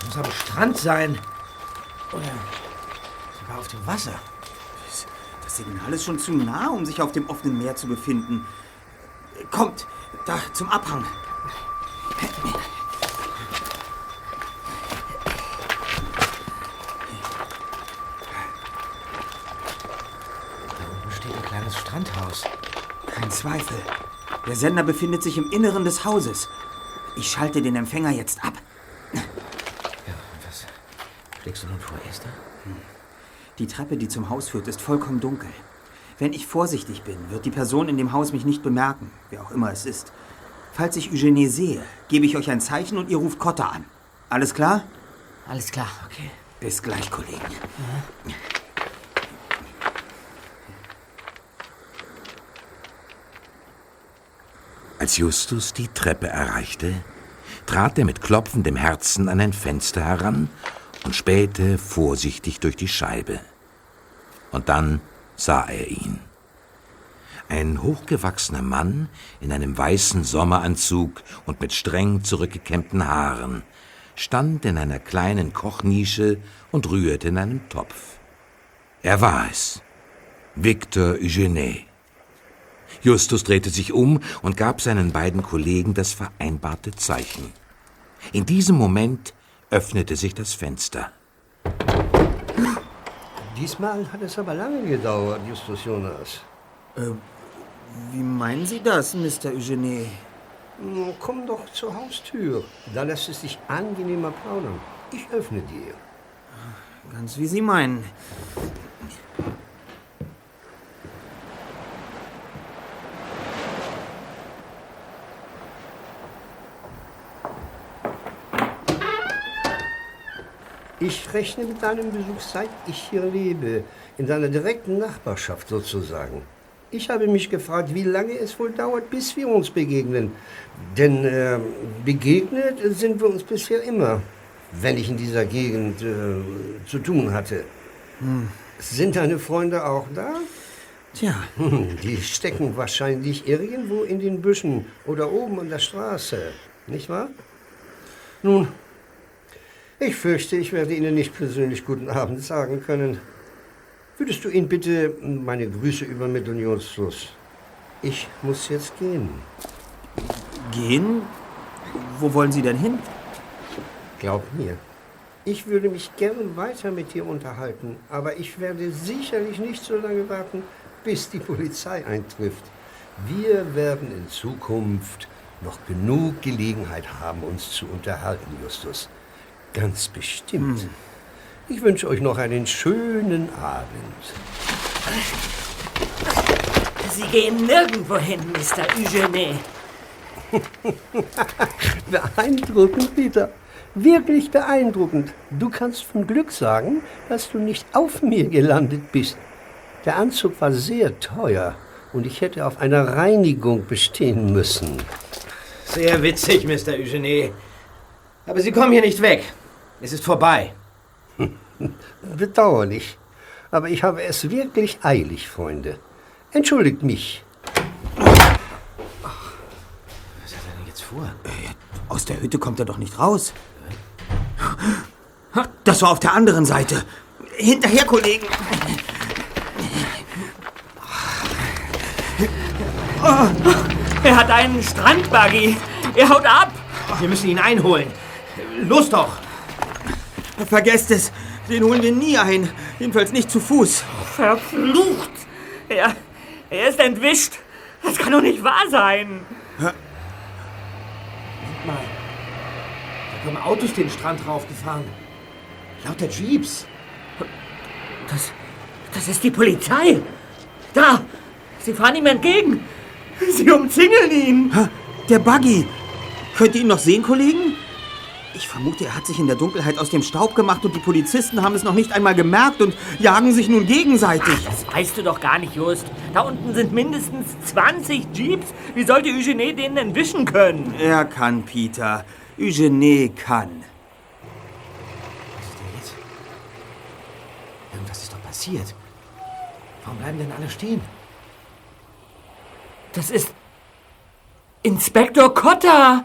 Muss am Strand sein. Oder sogar auf dem Wasser.
Das Signal ist schon zu nah, um sich auf dem offenen Meer zu befinden. Kommt, da zum Abhang.
Da unten steht ein kleines Strandhaus.
Kein Zweifel. Der Sender befindet sich im Inneren des Hauses. Ich schalte den Empfänger jetzt ab.
Ja, und was schlägst du nun vor, Esther?
Die Treppe, die zum Haus führt, ist vollkommen dunkel. Wenn ich vorsichtig bin, wird die Person in dem Haus mich nicht bemerken, wer auch immer es ist. Falls ich Eugenie sehe, gebe ich euch ein Zeichen und ihr ruft Cotta an. Alles klar?
Alles klar, okay.
Bis gleich, Kollegen.
Als Justus die Treppe erreichte, trat er mit klopfendem Herzen an ein Fenster heran und spähte vorsichtig durch die Scheibe. Und dann sah er ihn. Ein hochgewachsener Mann in einem weißen Sommeranzug und mit streng zurückgekämmten Haaren stand in einer kleinen Kochnische und rührte in einem Topf. Er war es, Victor Eugenie. Justus drehte sich um und gab seinen beiden Kollegen das vereinbarte Zeichen. In diesem Moment öffnete sich das Fenster.
Diesmal hat es aber lange gedauert, Justus Jonas.
Wie meinen Sie das, Mr. Eugenie?
Komm doch zur Haustür. Da lässt es sich angenehmer plaudern. Ich öffne dir.
Ganz wie Sie meinen.
Ich rechne mit deinem Besuch, seit ich hier lebe. In deiner direkten Nachbarschaft sozusagen. Ich habe mich gefragt, wie lange es wohl dauert, bis wir uns begegnen. Denn äh, begegnet sind wir uns bisher immer, wenn ich in dieser Gegend äh, zu tun hatte.
Hm.
Sind deine Freunde auch da?
Tja.
Hm, Die stecken wahrscheinlich irgendwo in den Büschen oder oben an der Straße, nicht wahr? Nun, ich fürchte, ich werde Ihnen nicht persönlich guten Abend sagen können. Würdest du Ihnen bitte meine Grüße übermitteln, Justus? Ich muss jetzt gehen.
Gehen? Wo wollen Sie denn hin?
Glaub mir, ich würde mich gern weiter mit dir unterhalten, aber ich werde sicherlich nicht so lange warten, bis die Polizei eintrifft. Wir werden in Zukunft noch genug Gelegenheit haben, uns zu unterhalten, Justus. Ganz bestimmt. Ich wünsche euch noch einen schönen Abend.
Sie gehen nirgendwo hin, Mr. Eugene.
beeindruckend, Peter. Wirklich beeindruckend. Du kannst von Glück sagen, dass du nicht auf mir gelandet bist. Der Anzug war sehr teuer und ich hätte auf einer Reinigung bestehen müssen.
Sehr witzig, Mr. Eugene. Aber Sie kommen hier nicht weg. Es ist vorbei.
Bedauerlich. Aber ich habe es wirklich eilig, Freunde. Entschuldigt mich.
Was hat er denn jetzt vor?
Aus der Hütte kommt er doch nicht raus. Das war auf der anderen Seite. Hinterher, Kollegen.
Er hat einen Strandbuggy. Er haut ab.
Wir müssen ihn einholen. Los doch!
Vergesst es. Den holen wir nie ein. Jedenfalls nicht zu Fuß.
Verflucht. Er, er ist entwischt. Das kann doch nicht wahr sein.
Moment mal. Da kommen Autos den Strand raufgefahren. Lauter Jeeps.
Das, das ist die Polizei. Da, sie fahren ihm entgegen.
Sie umzingeln ihn.
Der Buggy. Könnt ihr ihn noch sehen, Kollegen? Ich vermute, er hat sich in der Dunkelheit aus dem Staub gemacht und die Polizisten haben es noch nicht einmal gemerkt und jagen sich nun gegenseitig.
Das weißt du doch gar nicht, Just. Da unten sind mindestens 20 Jeeps. Wie sollte Eugene den denn wischen können?
Er kann, Peter. Eugene kann.
Was ist denn jetzt? Irgendwas ist doch passiert. Warum bleiben denn alle stehen?
Das ist Inspektor Cotta.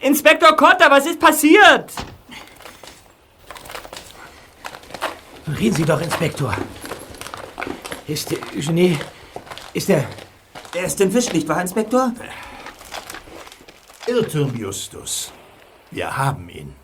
Inspektor Cotta, was ist passiert?
Reden Sie doch, Inspektor. Ist der Eugene... Ist der...
Er ist entwischt, nicht wahr, Inspektor?
Irrtum, Justus. Wir haben ihn.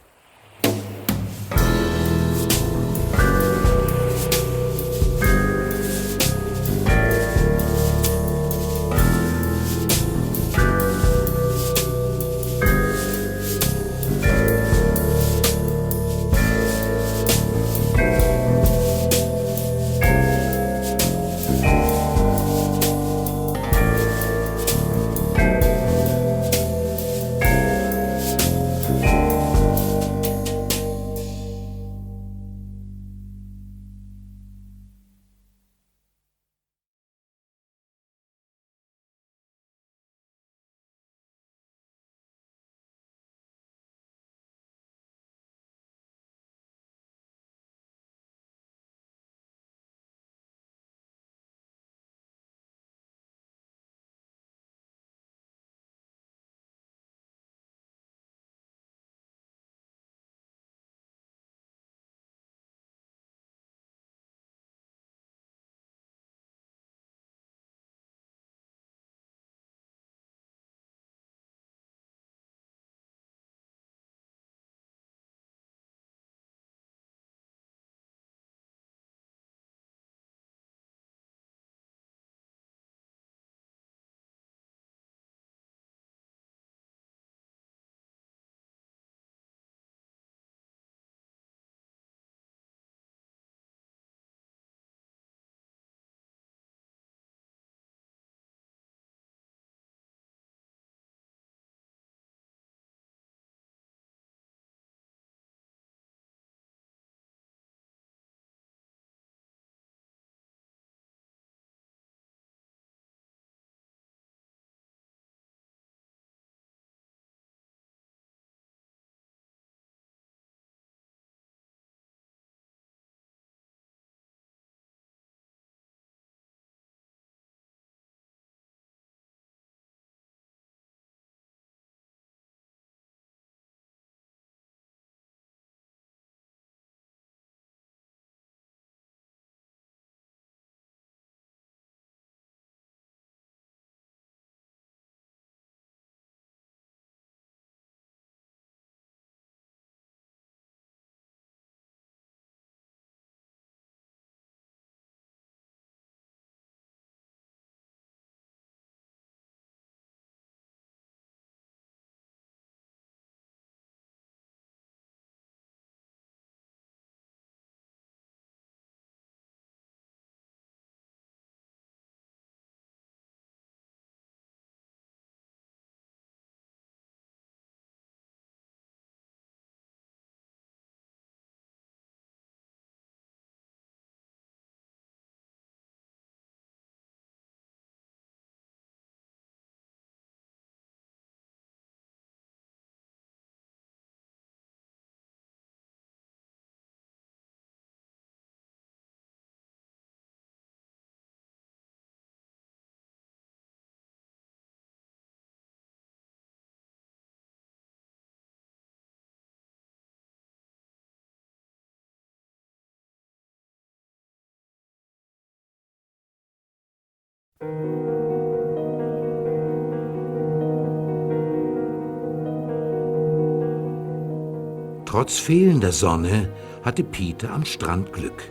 Trotz fehlender Sonne hatte Peter am Strand Glück.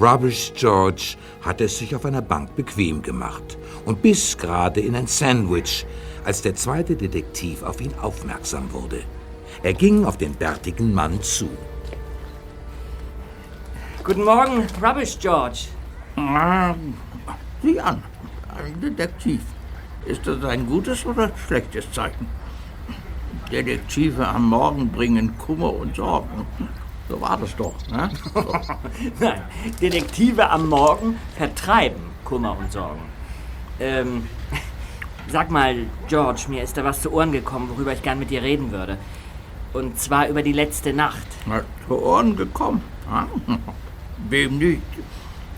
Rubbish George hatte es sich auf einer Bank bequem gemacht und biss gerade in ein Sandwich, als der zweite Detektiv auf ihn aufmerksam wurde. Er ging auf den bärtigen Mann zu.
Guten Morgen, Rubbish George.
Sieh an, ein Detektiv. Ist das ein gutes oder schlechtes Zeichen? Detektive am Morgen bringen Kummer und Sorgen. So war das doch, ne? So.
Nein, Detektive am Morgen vertreiben Kummer und Sorgen. Ähm, sag mal, George, mir ist da was zu Ohren gekommen, worüber ich gern mit dir reden würde. Und zwar über die letzte Nacht.
Na, zu Ohren gekommen. Ja? Wem nicht?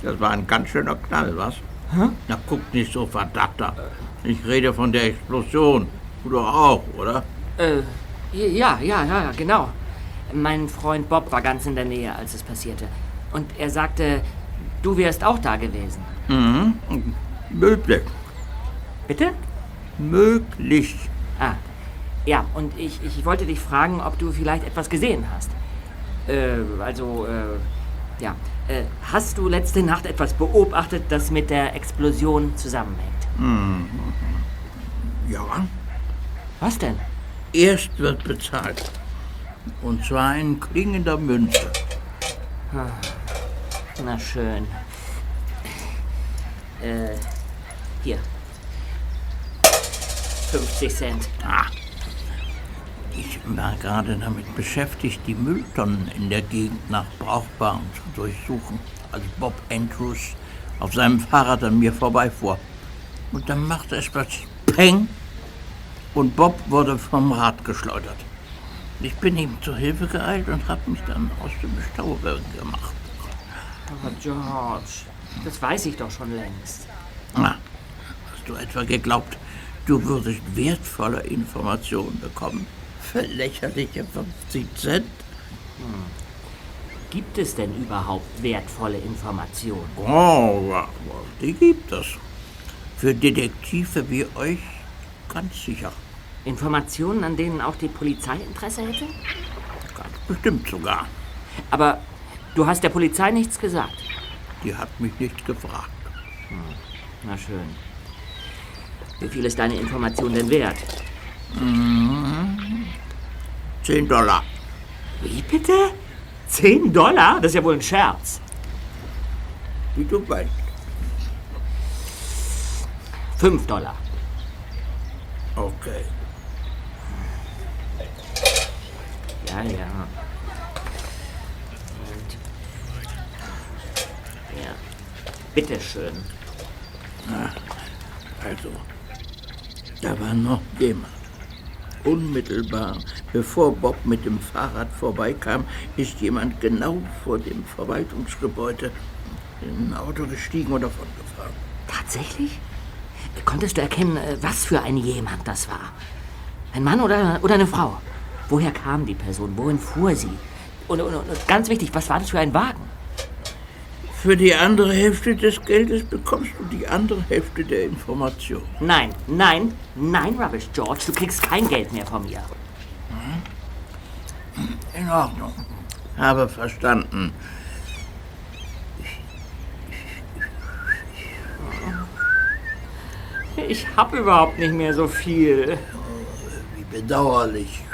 Das war ein ganz schöner Knall, was?
Hä?
Na, guck nicht so verdacht da. Ich rede von der Explosion. Du doch auch, oder?
Äh, ja, ja, ja, genau. Mein Freund Bob war ganz in der Nähe, als es passierte. Und er sagte, du wärst auch da gewesen.
Mhm. Möglich.
Bitte?
Möglich.
Ah, ja, und ich, ich wollte dich fragen, ob du vielleicht etwas gesehen hast. Äh, also, äh, ja. Äh, hast du letzte Nacht etwas beobachtet, das mit der Explosion zusammenhängt?
Mhm. Ja.
Was denn?
Erst wird bezahlt. Und zwar in klingender Münze.
Ah, Na schön. Äh, hier. 50 Cent.
Ah. Ich war gerade damit beschäftigt, die Mülltonnen in der Gegend nach Brauchbaren zu durchsuchen, als Bob Andrews auf seinem Fahrrad an mir vorbeifuhr. Und dann machte es plötzlich Peng und Bob wurde vom Rad geschleudert. Ich bin ihm zur Hilfe geeilt und habe mich dann aus dem Stauberg gemacht.
Aber George, das weiß ich doch schon längst.
Na, hast du etwa geglaubt, du würdest wertvolle Informationen bekommen? Für lächerliche 50 Cent?
Hm. Gibt es denn überhaupt wertvolle Informationen?
Oh, die gibt es. Für Detektive wie euch ganz sicher.
Informationen, an denen auch die Polizei Interesse hätte?
Ganz bestimmt sogar.
Aber du hast der Polizei nichts gesagt.
Die hat mich nicht gefragt.
Hm. Na schön. Wie viel ist deine Information denn wert?
Mhm. Zehn Dollar.
Wie bitte? Zehn Dollar? Das ist ja wohl ein Scherz.
Wie du weißt.
Fünf Dollar.
Okay.
Ja, ja. Und. Ja. Bitteschön.
Also, da war noch jemand. Unmittelbar bevor Bob mit dem Fahrrad vorbeikam, ist jemand genau vor dem Verwaltungsgebäude in ein Auto gestiegen und davongefahren.
Tatsächlich? Konntest du erkennen, äh, was für ein jemand das war? Ein Mann oder, oder eine Frau? Woher kam die Person? Wohin fuhr sie? Und, und, und ganz wichtig, was war das für ein Wagen?
Für die andere Hälfte des Geldes bekommst du die andere Hälfte der Information.
Nein, nein, nein, Rubbish George, du kriegst kein Geld mehr von mir.
In Ordnung. Habe verstanden.
Ich hab überhaupt nicht mehr so viel.
Wie bedauerlich.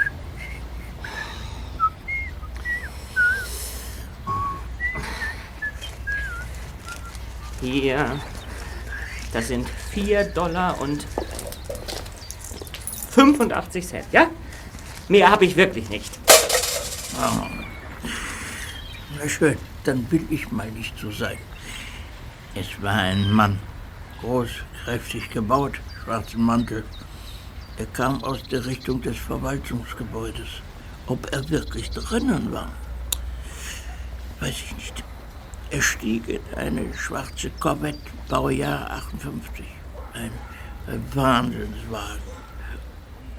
Hier. Das sind 4 Dollar und 85 Cent, ja? Mehr habe ich wirklich nicht.
Oh. Na schön, dann will ich mal nicht so sein. Es war ein Mann, groß, kräftig gebaut, schwarzen Mantel. Er kam aus der Richtung des Verwaltungsgebäudes. Ob er wirklich drinnen war, weiß ich nicht. Er stieg in eine schwarze Corvette, Baujahr 58. Ein, ein Wahnsinnswagen.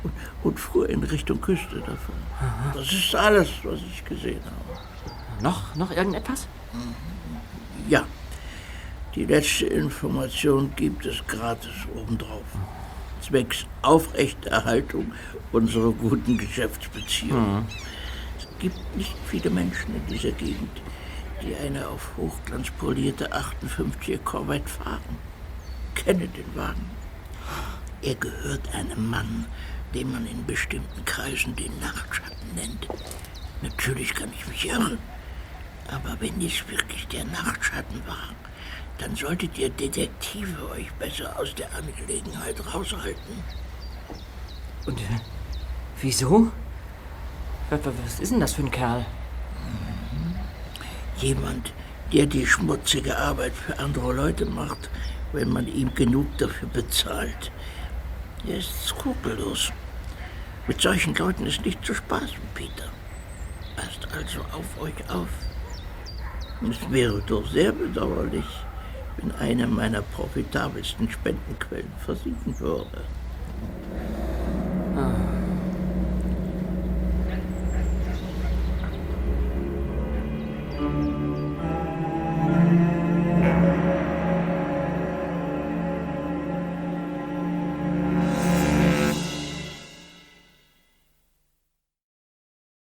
Und, und fuhr in Richtung Küste davon.
Aha.
Das ist alles, was ich gesehen habe.
Noch, noch irgendetwas?
Ja. Die letzte Information gibt es gratis obendrauf. Zwecks Aufrechterhaltung unserer guten Geschäftsbeziehungen. Es gibt nicht viele Menschen in dieser Gegend, die eine auf Hochglanz polierte 58er Corvette fahren. Kenne den Wagen. Er gehört einem Mann, den man in bestimmten Kreisen den Nachtschatten nennt. Natürlich kann ich mich irren, aber wenn es wirklich der Nachtschatten war, dann solltet ihr Detektive euch besser aus der Angelegenheit raushalten.
Und äh, wieso? Was, was ist denn das für ein Kerl?
Jemand, der die schmutzige Arbeit für andere Leute macht, wenn man ihm genug dafür bezahlt. Er ist skrupellos. Mit solchen Leuten ist nicht zu spaßen, Peter. Passt also auf euch auf. Es wäre doch sehr bedauerlich, wenn eine meiner profitabelsten Spendenquellen versiegen würde.
Ah. Amen.